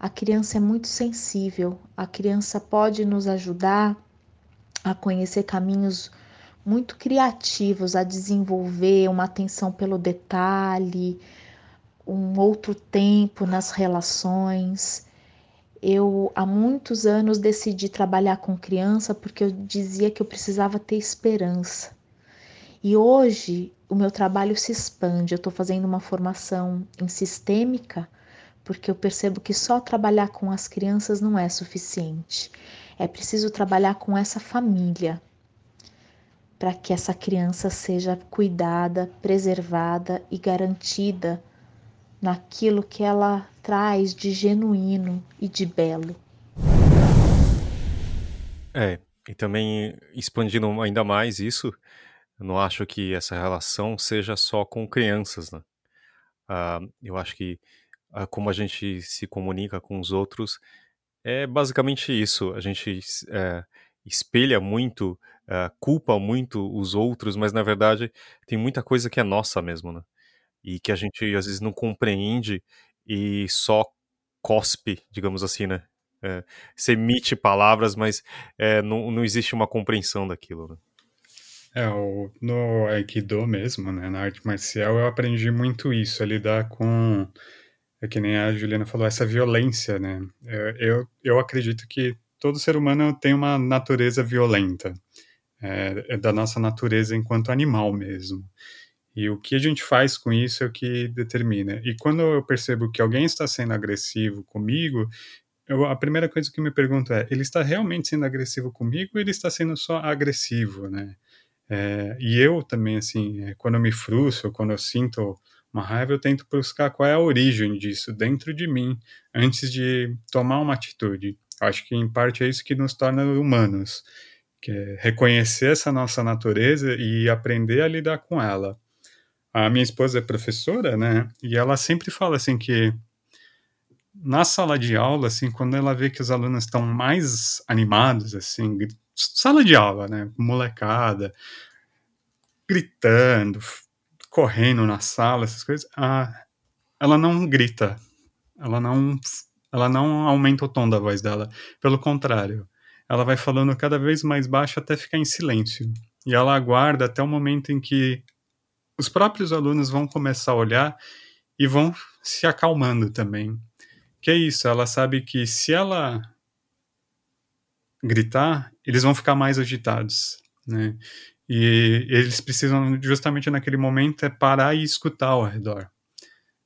A criança é muito sensível, a criança pode nos ajudar a conhecer caminhos muito criativos, a desenvolver uma atenção pelo detalhe, um outro tempo nas relações. Eu há muitos anos decidi trabalhar com criança porque eu dizia que eu precisava ter esperança. E hoje o meu trabalho se expande. Eu estou fazendo uma formação em sistêmica, porque eu percebo que só trabalhar com as crianças não é suficiente. É preciso trabalhar com essa família para que essa criança seja cuidada, preservada e garantida naquilo que ela traz de genuíno e de belo. É, e também expandindo ainda mais isso, eu não acho que essa relação seja só com crianças, né? Uh, eu acho que uh, como a gente se comunica com os outros é basicamente isso. A gente uh, espelha muito, eh, culpa muito os outros, mas na verdade tem muita coisa que é nossa mesmo, né? E que a gente às vezes não compreende e só cospe, digamos assim, né? É, você emite palavras, mas é, não, não existe uma compreensão daquilo, né? É, o, no Aikido mesmo, né, na arte marcial, eu aprendi muito isso, a lidar com, é que nem a Juliana falou, essa violência, né? Eu, eu, eu acredito que todo ser humano tem uma natureza violenta, é, é da nossa natureza enquanto animal mesmo. E o que a gente faz com isso é o que determina. E quando eu percebo que alguém está sendo agressivo comigo, eu, a primeira coisa que me pergunto é: ele está realmente sendo agressivo comigo ou ele está sendo só agressivo, né? É, e eu também, assim, é, quando eu me frustro, quando eu sinto uma raiva, eu tento buscar qual é a origem disso dentro de mim, antes de tomar uma atitude. Acho que em parte é isso que nos torna humanos, que é reconhecer essa nossa natureza e aprender a lidar com ela. A minha esposa é professora, né? E ela sempre fala assim que na sala de aula, assim, quando ela vê que os alunos estão mais animados, assim, sala de aula, né, molecada, gritando, correndo na sala, essas coisas, ah, ela não grita, ela não, ela não aumenta o tom da voz dela, pelo contrário, ela vai falando cada vez mais baixo até ficar em silêncio, e ela aguarda até o momento em que os próprios alunos vão começar a olhar e vão se acalmando também. Que é isso, ela sabe que se ela gritar, eles vão ficar mais agitados, né? E eles precisam justamente naquele momento é parar e escutar ao redor,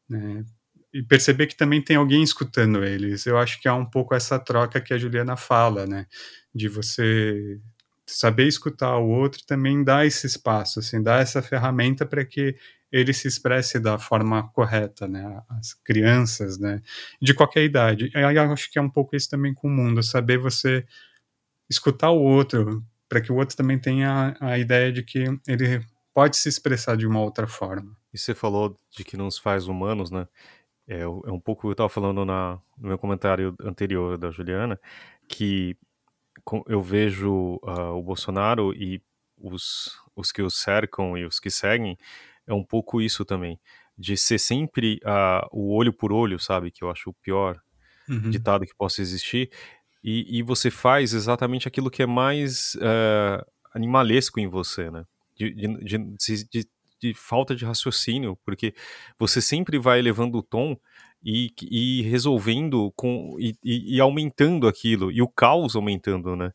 né? E perceber que também tem alguém escutando eles. Eu acho que há um pouco essa troca que a Juliana fala, né? De você saber escutar o outro também dá esse espaço, assim, dá essa ferramenta para que ele se expresse da forma correta, né? As crianças, né? De qualquer idade. Eu acho que é um pouco isso também com o mundo, saber você escutar o outro, para que o outro também tenha a ideia de que ele pode se expressar de uma outra forma. E você falou de que nos faz humanos, né? É, é um pouco eu estava falando na, no meu comentário anterior da Juliana, que eu vejo uh, o Bolsonaro e os, os que o cercam e os que seguem é um pouco isso também, de ser sempre uh, o olho por olho, sabe? Que eu acho o pior uhum. ditado que possa existir. E, e, você faz exatamente aquilo que é mais uh, animalesco em você, né? De, de, de, de, falta de raciocínio, porque você sempre vai elevando o tom e, e resolvendo com e, e, aumentando aquilo e o caos aumentando, né?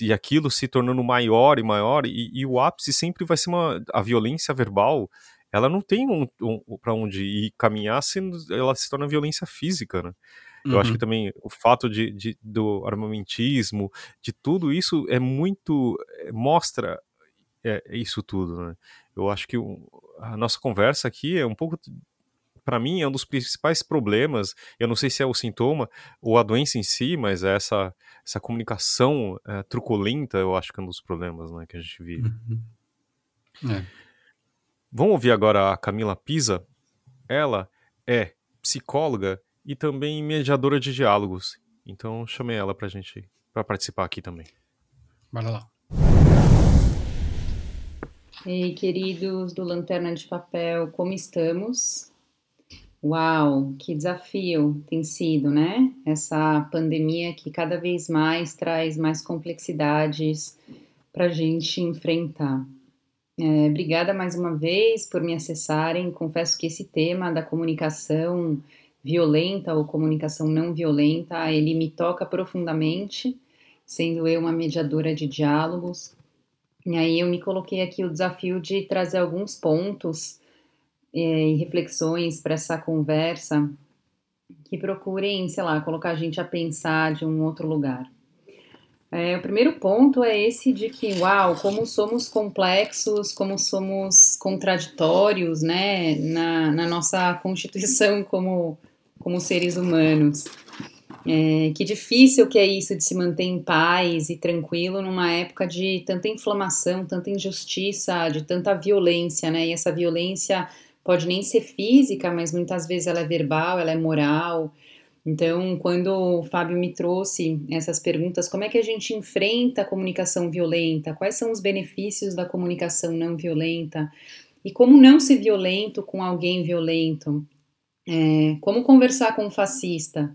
E aquilo se tornando maior e maior e, e o ápice sempre vai ser uma a violência verbal ela não tem um, um para onde ir caminhar ela se torna violência física, né? Eu uhum. acho que uhum. também o fato de, de, do armamentismo, de tudo isso é muito eh, mostra é, isso tudo, né? Eu acho que a nossa conversa aqui é um pouco para mim é um dos principais problemas. Eu não sei se é o sintoma ou a doença em si, mas é essa essa comunicação é, truculenta, eu acho que é um dos problemas, né, que a gente vive. Uhum. É. Vamos ouvir agora a Camila Pisa. Ela é psicóloga e também mediadora de diálogos. Então chamei ela pra gente para participar aqui também. Bora lá. Ei, queridos do Lanterna de Papel, como estamos? Uau, que desafio tem sido, né? Essa pandemia que cada vez mais traz mais complexidades para a gente enfrentar. É, obrigada mais uma vez por me acessarem. Confesso que esse tema da comunicação violenta ou comunicação não violenta, ele me toca profundamente, sendo eu uma mediadora de diálogos. E aí eu me coloquei aqui o desafio de trazer alguns pontos é, e reflexões para essa conversa que procurem, sei lá, colocar a gente a pensar de um outro lugar. É, o primeiro ponto é esse de que, uau, como somos complexos, como somos contraditórios, né, na, na nossa constituição como, como seres humanos. É, que difícil que é isso de se manter em paz e tranquilo numa época de tanta inflamação, tanta injustiça, de tanta violência, né? E essa violência pode nem ser física, mas muitas vezes ela é verbal, ela é moral, então, quando o Fábio me trouxe essas perguntas, como é que a gente enfrenta a comunicação violenta? Quais são os benefícios da comunicação não violenta? E como não ser violento com alguém violento? É, como conversar com um fascista?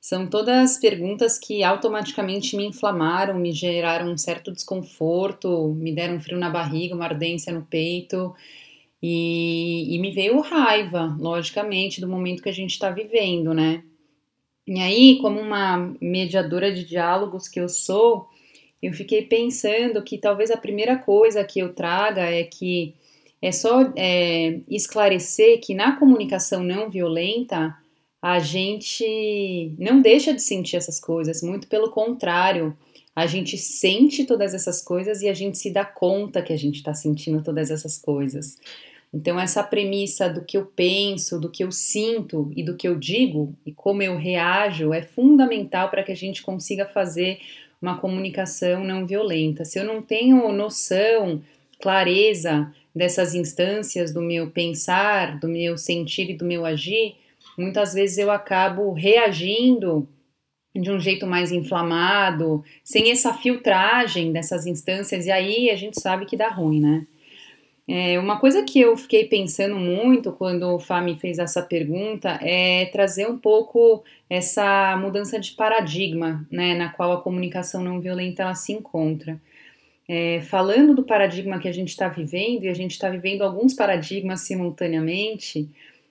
São todas perguntas que automaticamente me inflamaram, me geraram um certo desconforto, me deram um frio na barriga, uma ardência no peito. E, e me veio raiva, logicamente, do momento que a gente está vivendo, né? E aí, como uma mediadora de diálogos que eu sou, eu fiquei pensando que talvez a primeira coisa que eu traga é que é só é, esclarecer que na comunicação não violenta a gente não deixa de sentir essas coisas, muito pelo contrário, a gente sente todas essas coisas e a gente se dá conta que a gente está sentindo todas essas coisas. Então, essa premissa do que eu penso, do que eu sinto e do que eu digo e como eu reajo é fundamental para que a gente consiga fazer uma comunicação não violenta. Se eu não tenho noção, clareza dessas instâncias do meu pensar, do meu sentir e do meu agir, muitas vezes eu acabo reagindo de um jeito mais inflamado, sem essa filtragem dessas instâncias, e aí a gente sabe que dá ruim, né? É, uma coisa que eu fiquei pensando muito quando o Fá me fez essa pergunta é trazer um pouco essa mudança de paradigma, né, na qual a comunicação não violenta ela se encontra. É, falando do paradigma que a gente está vivendo, e a gente está vivendo alguns paradigmas simultaneamente,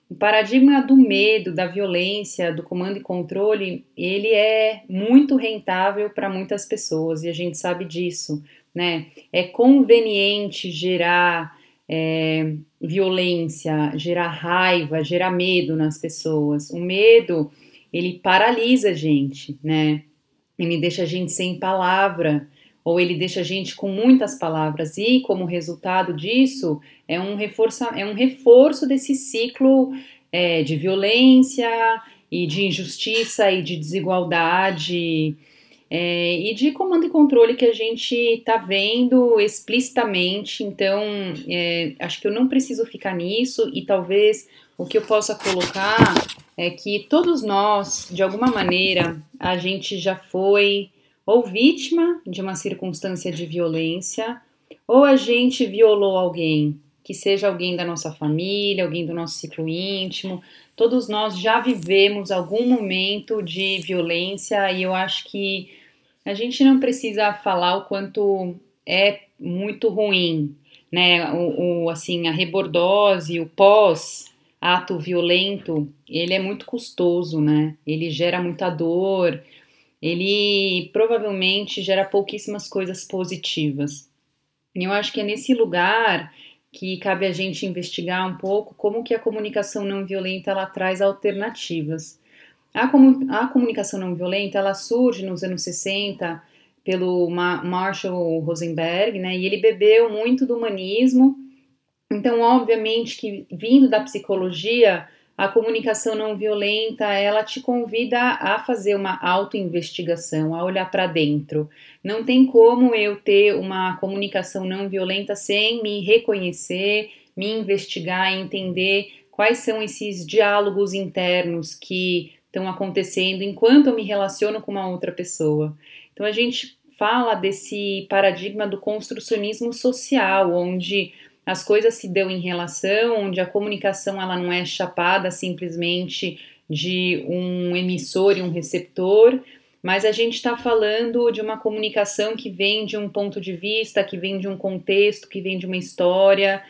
o paradigma do medo, da violência, do comando e controle, ele é muito rentável para muitas pessoas e a gente sabe disso, né? É conveniente gerar é, violência, gerar raiva, gerar medo nas pessoas. O medo, ele paralisa a gente, né? Ele deixa a gente sem palavra ou ele deixa a gente com muitas palavras e como resultado disso é um reforço, é um reforço desse ciclo é, de violência e de injustiça e de desigualdade é, e de comando e controle que a gente está vendo explicitamente. Então, é, acho que eu não preciso ficar nisso e talvez o que eu possa colocar é que todos nós, de alguma maneira, a gente já foi ou vítima de uma circunstância de violência, ou a gente violou alguém, que seja alguém da nossa família, alguém do nosso ciclo íntimo. Todos nós já vivemos algum momento de violência e eu acho que a gente não precisa falar o quanto é muito ruim, né? O, o assim, a rebordose, o pós ato violento, ele é muito custoso, né? Ele gera muita dor, ele provavelmente gera pouquíssimas coisas positivas. E eu acho que é nesse lugar que cabe a gente investigar um pouco como que a comunicação não violenta ela traz alternativas. A, a comunicação não violenta ela surge nos anos 60 pelo Ma Marshall Rosenberg, né? E ele bebeu muito do humanismo. Então, obviamente que vindo da psicologia, a comunicação não violenta, ela te convida a fazer uma autoinvestigação, a olhar para dentro. Não tem como eu ter uma comunicação não violenta sem me reconhecer, me investigar, entender quais são esses diálogos internos que estão acontecendo enquanto eu me relaciono com uma outra pessoa. Então a gente fala desse paradigma do construcionismo social, onde as coisas se dão em relação, onde a comunicação ela não é chapada simplesmente de um emissor e um receptor, mas a gente está falando de uma comunicação que vem de um ponto de vista, que vem de um contexto, que vem de uma história.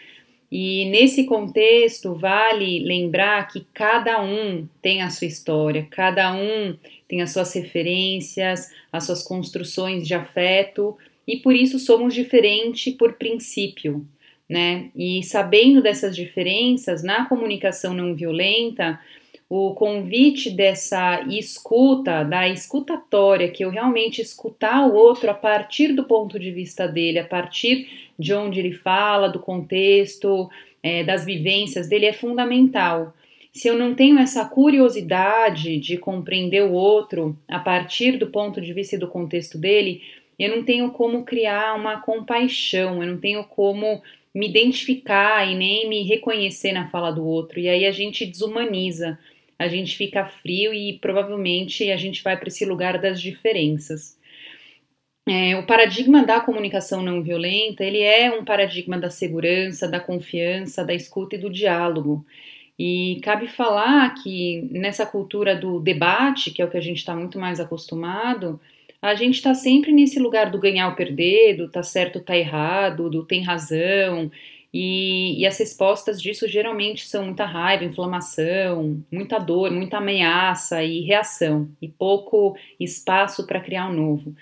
E nesse contexto, vale lembrar que cada um tem a sua história, cada um tem as suas referências, as suas construções de afeto, e por isso somos diferentes por princípio né? E sabendo dessas diferenças na comunicação não violenta, o convite dessa escuta, da escutatória, que eu realmente escutar o outro a partir do ponto de vista dele, a partir de onde ele fala, do contexto, é, das vivências dele, é fundamental. Se eu não tenho essa curiosidade de compreender o outro a partir do ponto de vista e do contexto dele, eu não tenho como criar uma compaixão, eu não tenho como me identificar e nem me reconhecer na fala do outro. E aí a gente desumaniza, a gente fica frio e provavelmente a gente vai para esse lugar das diferenças. É, o paradigma da comunicação não violenta ele é um paradigma da segurança, da confiança, da escuta e do diálogo. E cabe falar que nessa cultura do debate, que é o que a gente está muito mais acostumado, a gente está sempre nesse lugar do ganhar ou perder, do tá certo, tá errado, do tem razão, e, e, as respostas disso geralmente são muita raiva, inflamação, muita dor, muita ameaça e reação, e pouco espaço para criar um novo.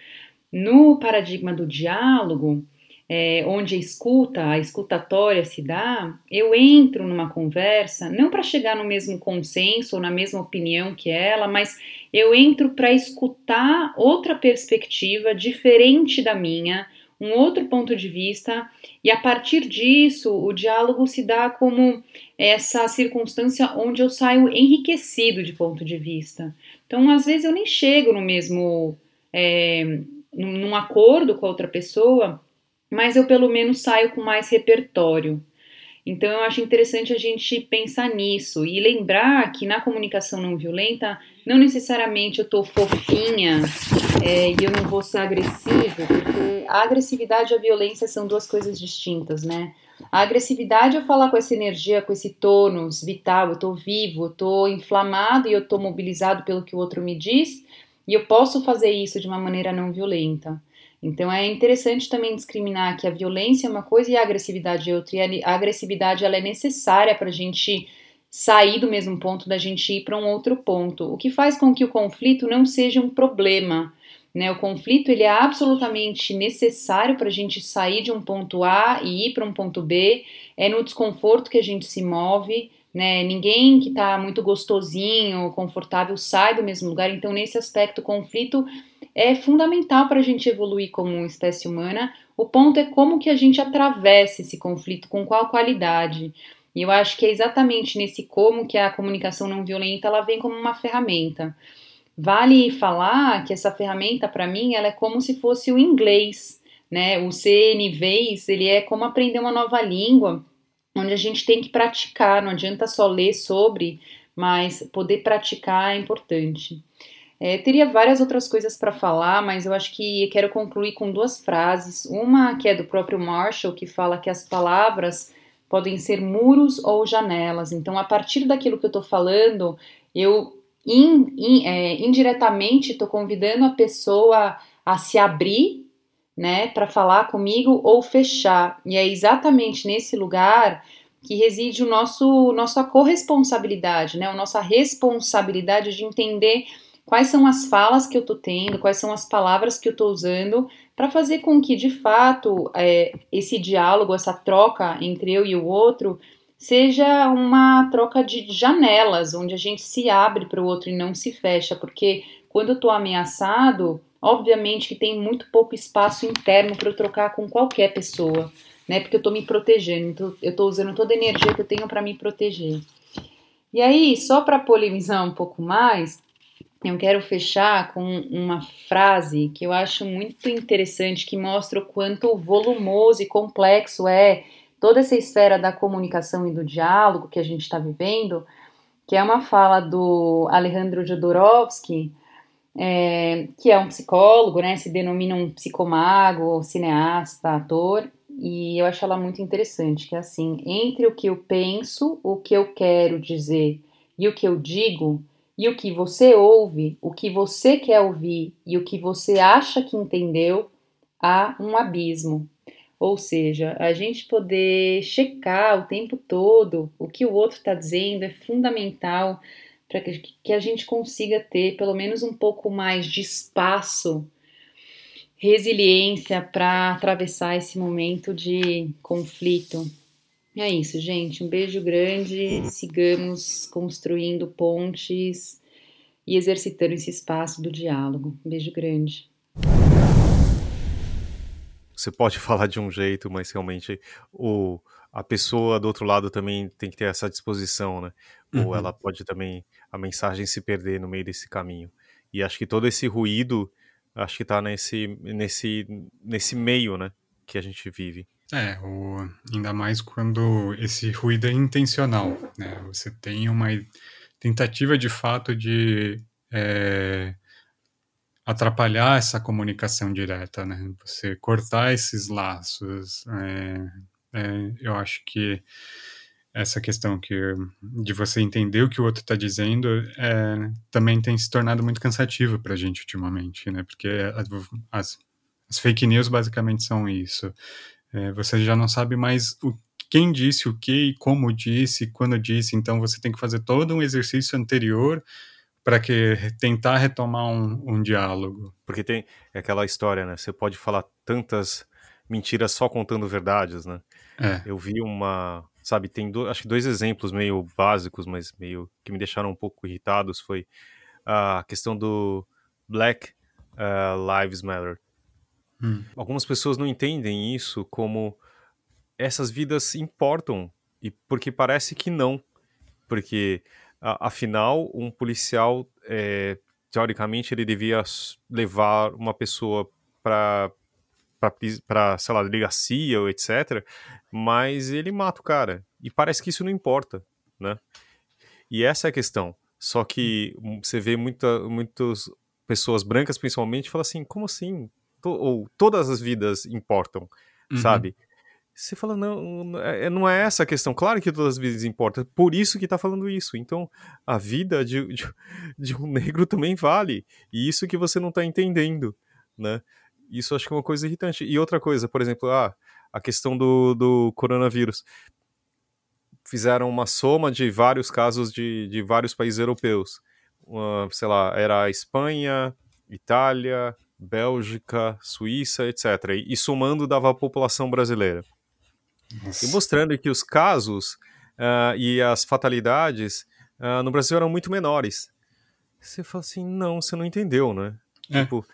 No paradigma do diálogo, é, onde a escuta, a escutatória se dá, eu entro numa conversa não para chegar no mesmo consenso ou na mesma opinião que ela, mas eu entro para escutar outra perspectiva diferente da minha, um outro ponto de vista, e a partir disso o diálogo se dá como essa circunstância onde eu saio enriquecido de ponto de vista. Então, às vezes, eu nem chego no mesmo. É, num acordo com a outra pessoa, mas eu pelo menos saio com mais repertório. Então eu acho interessante a gente pensar nisso e lembrar que na comunicação não violenta, não necessariamente eu tô fofinha é, e eu não vou ser agressivo, porque a agressividade e a violência são duas coisas distintas, né? A agressividade é falar com essa energia, com esse tônus vital, eu tô vivo, eu tô inflamado e eu tô mobilizado pelo que o outro me diz, e eu posso fazer isso de uma maneira não violenta. Então é interessante também discriminar que a violência é uma coisa e a agressividade é outra. E a agressividade ela é necessária para a gente sair do mesmo ponto, da gente ir para um outro ponto. O que faz com que o conflito não seja um problema. Né? O conflito ele é absolutamente necessário para a gente sair de um ponto A e ir para um ponto B. É no desconforto que a gente se move. Né? Ninguém que está muito gostosinho, confortável, sai do mesmo lugar. Então, nesse aspecto, o conflito é fundamental para a gente evoluir como espécie humana. O ponto é como que a gente atravessa esse conflito, com qual qualidade. E eu acho que é exatamente nesse como que a comunicação não violenta ela vem como uma ferramenta. Vale falar que essa ferramenta para mim ela é como se fosse o inglês, né? O CNVs, ele é como aprender uma nova língua, onde a gente tem que praticar, não adianta só ler sobre, mas poder praticar é importante. É, teria várias outras coisas para falar, mas eu acho que quero concluir com duas frases. Uma que é do próprio Marshall, que fala que as palavras podem ser muros ou janelas. Então, a partir daquilo que eu estou falando, eu in, in, é, indiretamente estou convidando a pessoa a se abrir, né, para falar comigo ou fechar. E é exatamente nesse lugar que reside o nosso nossa corresponsabilidade, né, a nossa responsabilidade de entender quais são as falas que eu estou tendo, quais são as palavras que eu estou usando, para fazer com que, de fato, é, esse diálogo, essa troca entre eu e o outro, seja uma troca de janelas, onde a gente se abre para o outro e não se fecha, porque quando eu estou ameaçado, obviamente que tem muito pouco espaço interno para eu trocar com qualquer pessoa, né? Porque eu estou me protegendo, então eu estou usando toda a energia que eu tenho para me proteger. E aí, só para polemizar um pouco mais, eu quero fechar com uma frase que eu acho muito interessante, que mostra o quanto volumoso e complexo é toda essa esfera da comunicação e do diálogo que a gente está vivendo, que é uma fala do Alejandro Jodorowsky, é, que é um psicólogo, né, se denomina um psicomago, cineasta, ator, e eu acho ela muito interessante, que é assim, entre o que eu penso, o que eu quero dizer e o que eu digo, e o que você ouve, o que você quer ouvir e o que você acha que entendeu, há um abismo. Ou seja, a gente poder checar o tempo todo o que o outro está dizendo é fundamental para que a gente consiga ter pelo menos um pouco mais de espaço, resiliência para atravessar esse momento de conflito. É isso, gente. Um beijo grande. Sigamos construindo pontes e exercitando esse espaço do diálogo. Um beijo grande. Você pode [laughs] falar de um jeito, mas realmente o, a pessoa do outro lado também tem que ter essa disposição, né? Ou uhum. ela pode também a mensagem se perder no meio desse caminho. E acho que todo esse ruído, acho que está nesse, nesse, nesse meio, né? Que a gente vive. É, o, ainda mais quando esse ruído é intencional, né? Você tem uma tentativa de fato de é, atrapalhar essa comunicação direta, né? Você cortar esses laços. É, é, eu acho que essa questão que, de você entender o que o outro está dizendo é, também tem se tornado muito cansativo para a gente ultimamente, né? Porque as, as fake news basicamente são isso. É, você já não sabe mais o, quem disse o que e como disse, quando disse, então você tem que fazer todo um exercício anterior para que tentar retomar um, um, diálogo. Porque tem aquela história, né? Você pode falar tantas mentiras só contando verdades, né? É. Eu vi uma, sabe, tem do, acho que dois exemplos meio básicos, mas meio que me deixaram um pouco irritados foi a questão do Black uh, Lives Matter Hum. Algumas pessoas não entendem isso como essas vidas importam, e porque parece que não. Porque, a, afinal, um policial, é, teoricamente, ele devia levar uma pessoa para para, sei lá, delegacia ou etc. Mas ele mata o cara. E parece que isso não importa, né? E essa é a questão. Só que você vê muita, muitas pessoas brancas, principalmente, falam assim, como assim? ou todas as vidas importam, uhum. sabe? Você fala, não, não é, é essa a questão. Claro que todas as vidas importam, por isso que tá falando isso. Então, a vida de, de, de um [laughs] negro também vale. E isso que você não tá entendendo, né? Isso acho que é uma coisa irritante. E outra coisa, por exemplo, ah, a questão do, do coronavírus. Fizeram uma soma de vários casos de, de vários países europeus. Uma, sei lá, era a Espanha, Itália, Bélgica, Suíça, etc. E, e somando dava a população brasileira. Nossa. E mostrando que os casos uh, e as fatalidades uh, no Brasil eram muito menores. Você fala assim, não, você não entendeu, né? É. Tipo,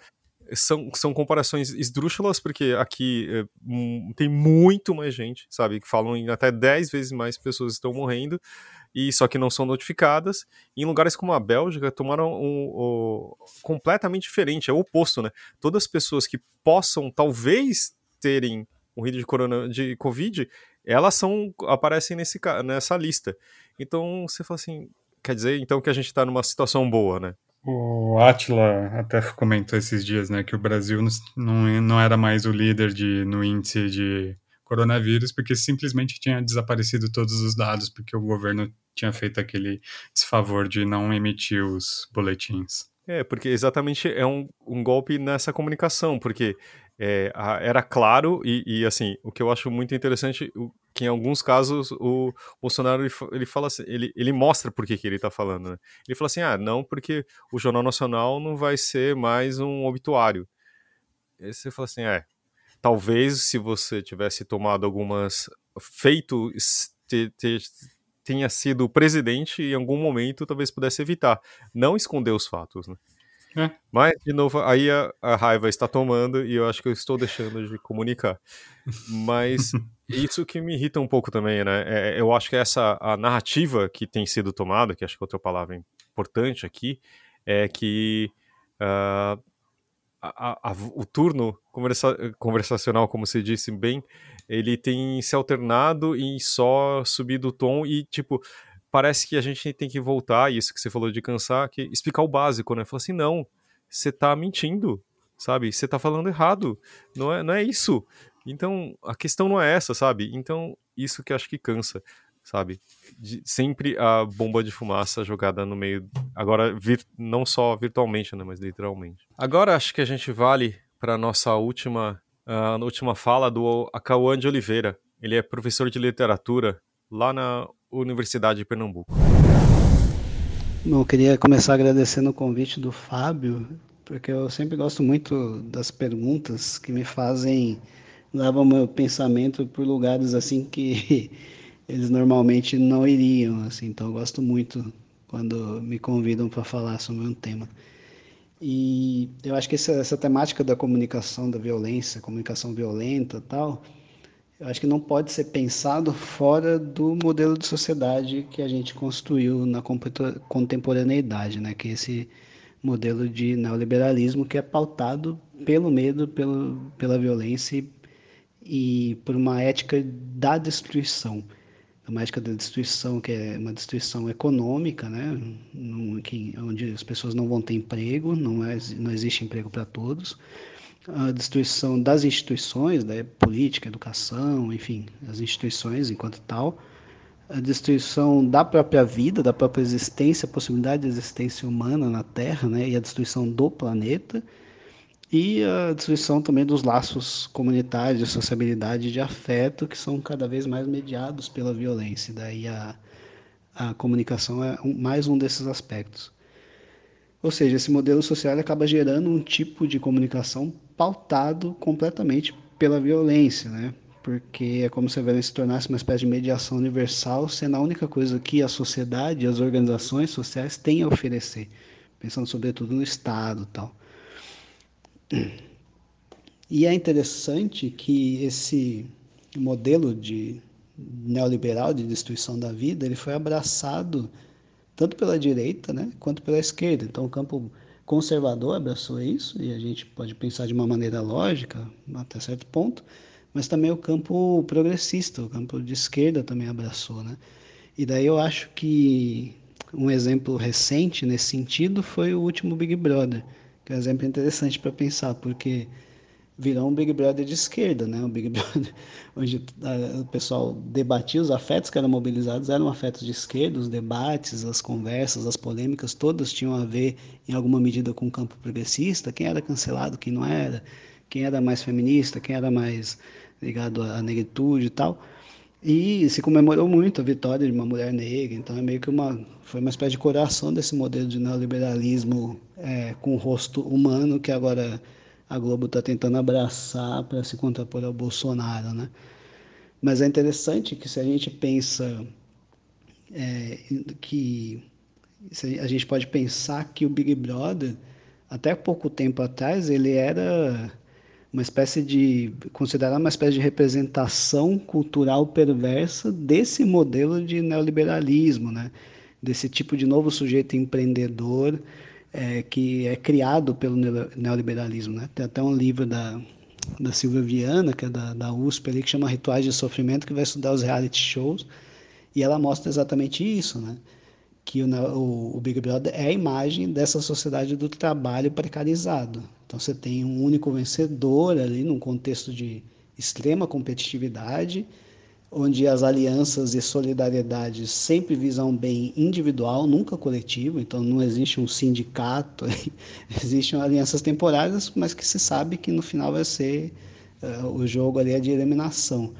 são, são comparações esdrúxulas, porque aqui é, tem muito mais gente, sabe? Que falam em até 10 vezes mais pessoas estão morrendo, e só que não são notificadas. E em lugares como a Bélgica, tomaram um, um, completamente diferente, é o oposto, né? Todas as pessoas que possam, talvez, terem morrido de, corona, de Covid, elas são aparecem nesse, nessa lista. Então, você fala assim, quer dizer, então, que a gente está numa situação boa, né? O Atila até comentou esses dias, né, que o Brasil não, não era mais o líder de, no índice de coronavírus, porque simplesmente tinha desaparecido todos os dados, porque o governo tinha feito aquele desfavor de não emitir os boletins. É, porque exatamente é um, um golpe nessa comunicação, porque é, era claro e, e, assim, o que eu acho muito interessante, o, que em alguns casos o Bolsonaro ele, ele fala assim, ele, ele mostra por que, que ele está falando, né? Ele fala assim, ah, não, porque o Jornal Nacional não vai ser mais um obituário. E você fala assim, é, talvez se você tivesse tomado algumas, feito, te, te, tenha sido presidente em algum momento, talvez pudesse evitar, não esconder os fatos, né? É. Mas, de novo, aí a, a, raiva está tomando e eu acho que eu estou deixando de comunicar. Mas [laughs] isso que me irrita um pouco também, né? É, eu acho que essa a narrativa que tem sido tomada, que acho que é outra palavra importante aqui, é que uh, a, a, o turno conversa, conversacional, como você disse bem, ele tem se alternado e só subido o tom e, tipo, parece que a gente tem que voltar, isso que você falou de cansar, que explicar o básico, né? Falar assim, não, você tá mentindo, sabe? Você tá falando errado, não é, não é isso. Então, a questão não é essa, sabe? Então, isso que acho que cansa, sabe? De, sempre a bomba de fumaça jogada no meio, agora vir, não só virtualmente, né, mas literalmente. Agora acho que a gente vale para nossa última, uh, última fala do Acauã de Oliveira. Ele é professor de literatura lá na Universidade de Pernambuco. Bom, eu queria começar agradecendo o convite do Fábio, porque eu sempre gosto muito das perguntas que me fazem levam meu pensamento por lugares assim que [laughs] eles normalmente não iriam, assim. Então eu gosto muito quando me convidam para falar sobre um tema. E eu acho que essa, essa temática da comunicação da violência, comunicação violenta, tal, eu acho que não pode ser pensado fora do modelo de sociedade que a gente construiu na contemporaneidade, né? Que é esse modelo de neoliberalismo que é pautado pelo medo, pelo, pela violência e, por uma ética da destruição. Uma ética da destruição que é uma destruição econômica, né? onde as pessoas não vão ter emprego, não, é, não existe emprego para todos a destruição das instituições, né, política, educação, enfim, as instituições enquanto tal, a destruição da própria vida, da própria existência, a possibilidade de existência humana na Terra, né, e a destruição do planeta, e a destruição também dos laços comunitários de sociabilidade de afeto que são cada vez mais mediados pela violência. Daí a, a comunicação é um, mais um desses aspectos. Ou seja, esse modelo social acaba gerando um tipo de comunicação pautado completamente pela violência, né? Porque é como se a violência se tornasse uma espécie de mediação universal, sendo a única coisa que a sociedade e as organizações sociais têm a oferecer, pensando sobretudo no Estado tal. E é interessante que esse modelo de neoliberal de destruição da vida, ele foi abraçado tanto pela direita, né, quanto pela esquerda. Então o campo conservador abraçou isso e a gente pode pensar de uma maneira lógica até certo ponto, mas também o campo progressista, o campo de esquerda também abraçou, né? E daí eu acho que um exemplo recente nesse sentido foi o último Big Brother, que é um exemplo interessante para pensar, porque virou um Big Brother de esquerda, né? Um Big [laughs] Brother onde ah, o pessoal debatia os afetos que eram mobilizados, eram afetos de esquerda, os debates, as conversas, as polêmicas, todas tinham a ver em alguma medida com o campo progressista, quem era cancelado, quem não era, quem era mais feminista, quem era mais ligado à negritude e tal. E se comemorou muito a vitória de uma mulher negra, então é meio que uma foi uma espécie de coração desse modelo de neoliberalismo é, com rosto humano que agora a Globo está tentando abraçar para se contrapor ao Bolsonaro, né? Mas é interessante que se a gente pensa é, que a gente pode pensar que o Big Brother até pouco tempo atrás ele era uma espécie de considerar uma espécie de representação cultural perversa desse modelo de neoliberalismo, né? Desse tipo de novo sujeito empreendedor é, que é criado pelo neoliberalismo, né? Tem até um livro da da Silvia Viana, que é da, da USP, ali, que chama Rituais de Sofrimento, que vai estudar os reality shows, e ela mostra exatamente isso, né? que o, o, o, Big Brother é a imagem dessa sociedade do trabalho precarizado. Então você tem um único vencedor ali num contexto de extrema competitividade, onde as alianças e solidariedade sempre visam bem individual, nunca coletivo, então não existe um sindicato, [laughs] existem alianças temporárias, mas que se sabe que no final vai ser uh, o jogo ali é de eliminação.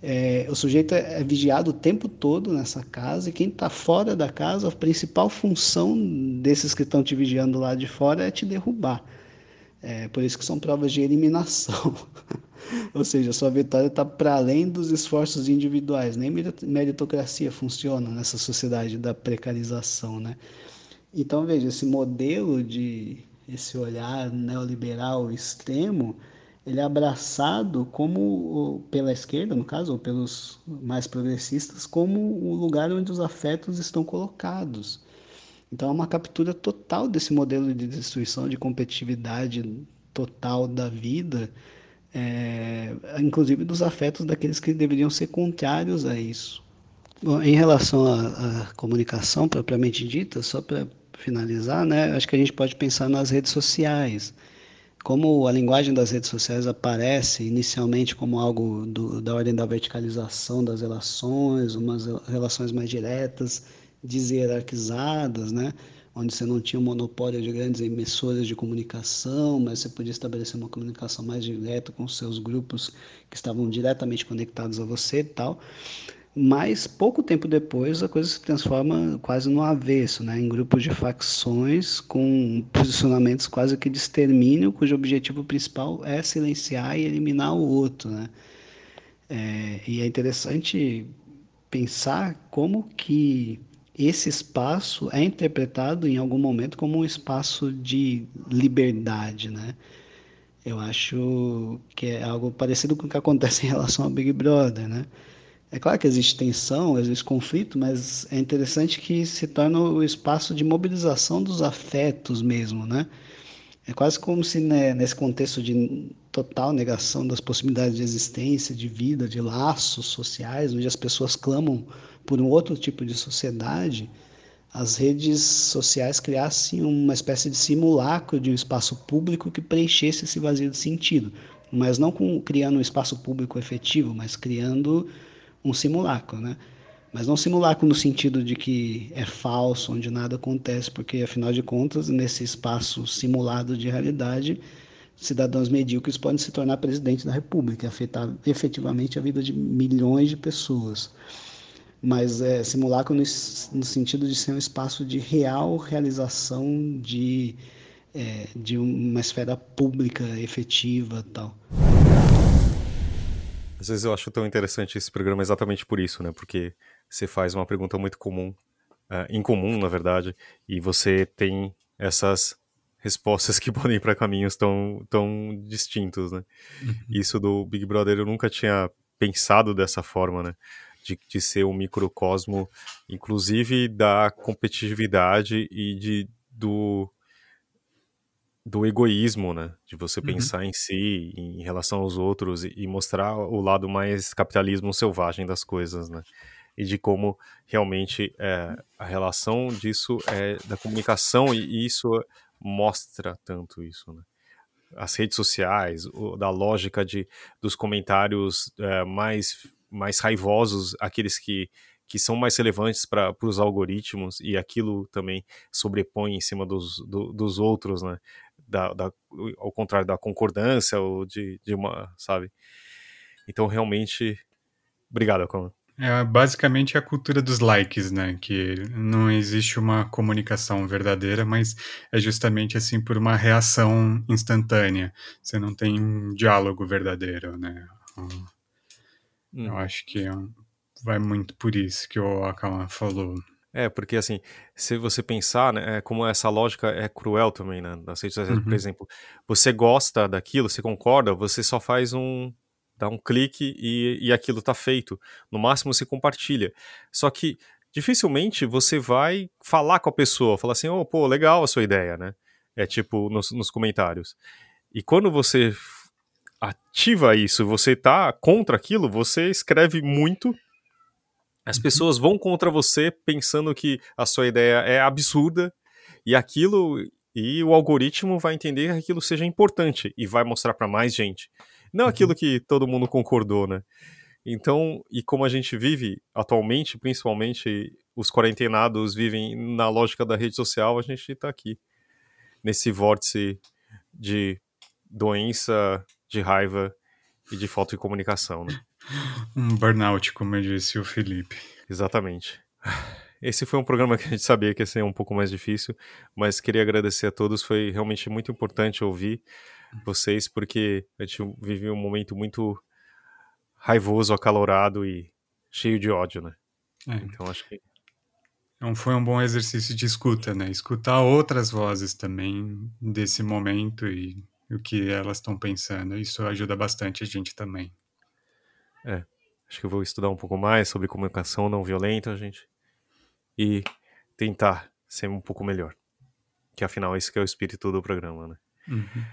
É, o sujeito é, é vigiado o tempo todo nessa casa e quem está fora da casa, a principal função desses que estão te vigiando lá de fora é te derrubar. É, por isso que são provas de eliminação. [laughs] Ou seja, sua vitória está para além dos esforços individuais. Nem meritocracia funciona nessa sociedade da precarização, né? Então, veja, esse modelo de esse olhar neoliberal extremo, ele é abraçado como pela esquerda, no caso, ou pelos mais progressistas, como o lugar onde os afetos estão colocados. Então é uma captura total desse modelo de destruição, de competitividade total da vida, é, inclusive dos afetos daqueles que deveriam ser contrários a isso. Bom, em relação à, à comunicação propriamente dita, só para finalizar, né, acho que a gente pode pensar nas redes sociais como a linguagem das redes sociais aparece inicialmente como algo do, da ordem da verticalização das relações, umas relações mais diretas, deshierarquizadas, né? Onde você não tinha um monopólio de grandes emissoras de comunicação, mas você podia estabelecer uma comunicação mais direta com seus grupos que estavam diretamente conectados a você e tal. Mas pouco tempo depois a coisa se transforma quase no avesso, né? em grupos de facções com posicionamentos quase que de extermínio, cujo objetivo principal é silenciar e eliminar o outro. Né? É, e é interessante pensar como que esse espaço é interpretado em algum momento como um espaço de liberdade, né? Eu acho que é algo parecido com o que acontece [laughs] em relação ao Big Brother, né? É claro que existe tensão, existe conflito, mas é interessante que se torna o espaço de mobilização dos afetos mesmo, né? É quase como se né, nesse contexto de total negação das possibilidades de existência, de vida, de laços sociais, onde as pessoas clamam por um outro tipo de sociedade, as redes sociais criassem uma espécie de simulacro de um espaço público que preenchesse esse vazio de sentido, mas não com, criando um espaço público efetivo, mas criando um simulacro, né? Mas não simulacro no sentido de que é falso, onde nada acontece, porque afinal de contas, nesse espaço simulado de realidade, cidadãos medíocres podem se tornar presidente da República, e afetar efetivamente a vida de milhões de pessoas. Mas é simulacro no, no sentido de ser um espaço de real realização de, é, de uma esfera pública efetiva tal. Às vezes eu acho tão interessante esse programa exatamente por isso, né? Porque você faz uma pergunta muito comum, uh, incomum, na verdade, e você tem essas respostas que [laughs] podem ir para caminhos tão, tão distintos, né? Uhum. Isso do Big Brother eu nunca tinha pensado dessa forma, né? De, de ser um microcosmo, inclusive da competitividade e de, do, do egoísmo, né? De você uhum. pensar em si, em relação aos outros e, e, mostrar o lado mais capitalismo selvagem das coisas, né? E de como realmente é, a relação disso é da comunicação e, e isso mostra tanto isso, né? As redes sociais, o, da lógica de, dos comentários é, mais, mais raivosos, aqueles que, que são mais relevantes para os algoritmos, e aquilo também sobrepõe em cima dos, do, dos outros, né? Da, da, ao contrário da concordância ou de, de uma, sabe? Então, realmente, obrigado, Conan. É basicamente a cultura dos likes, né? Que não existe uma comunicação verdadeira, mas é justamente assim por uma reação instantânea. Você não tem um diálogo verdadeiro, né? Hum. Eu acho que vai muito por isso que o Akama falou. É, porque assim, se você pensar, né, é como essa lógica é cruel também, né? Redes sociais, uhum. por exemplo, você gosta daquilo, você concorda, você só faz um, dá um clique e, e aquilo está feito. No máximo você compartilha. Só que dificilmente você vai falar com a pessoa, falar assim, oh, pô, legal a sua ideia, né? É tipo nos, nos comentários. E quando você ativa isso, você tá contra aquilo, você escreve muito. As pessoas vão contra você pensando que a sua ideia é absurda e aquilo e o algoritmo vai entender que aquilo seja importante e vai mostrar para mais gente. Não uhum. aquilo que todo mundo concordou, né? Então, e como a gente vive atualmente, principalmente os quarentenados vivem na lógica da rede social, a gente está aqui nesse vórtice de doença, de raiva e de falta de comunicação, né? [laughs] Um burnout, como eu disse o Felipe. Exatamente. Esse foi um programa que a gente sabia que ia ser um pouco mais difícil, mas queria agradecer a todos, foi realmente muito importante ouvir vocês, porque a gente vive um momento muito raivoso, acalorado e cheio de ódio, né? É. Então acho que. Então foi um bom exercício de escuta, né? Escutar outras vozes também desse momento e o que elas estão pensando. Isso ajuda bastante a gente também. É. Acho que eu vou estudar um pouco mais sobre comunicação não violenta, gente. E tentar ser um pouco melhor. Que afinal, esse que é o espírito do programa, né? Uhum.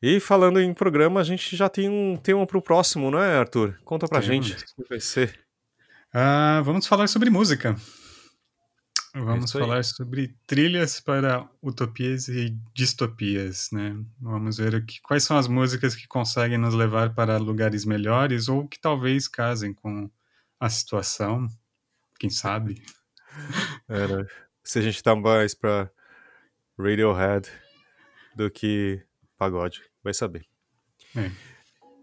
E falando em programa, a gente já tem um tema pro próximo, não é, Arthur? Conta pra Temos. gente o que vai ser. Uh, vamos falar sobre música. Vamos é falar sobre trilhas para utopias e distopias, né? Vamos ver aqui, quais são as músicas que conseguem nos levar para lugares melhores ou que talvez casem com a situação, quem sabe? Era, [laughs] se a gente tá mais pra Radiohead do que pagode, vai saber. É.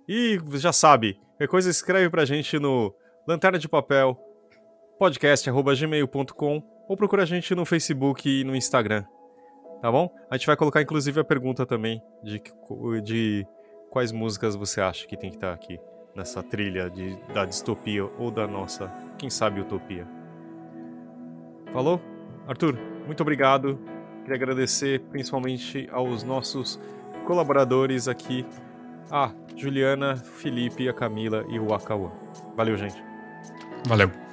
E já sabe, qualquer coisa escreve pra gente no lanterna de papel podcast@gmail.com ou procura a gente no Facebook e no Instagram. Tá bom? A gente vai colocar inclusive a pergunta também de, de quais músicas você acha que tem que estar aqui nessa trilha de, da distopia ou da nossa, quem sabe, utopia. Falou? Arthur, muito obrigado. Queria agradecer principalmente aos nossos colaboradores aqui, a Juliana, Felipe, a Camila e o Akawan. Valeu, gente. Valeu.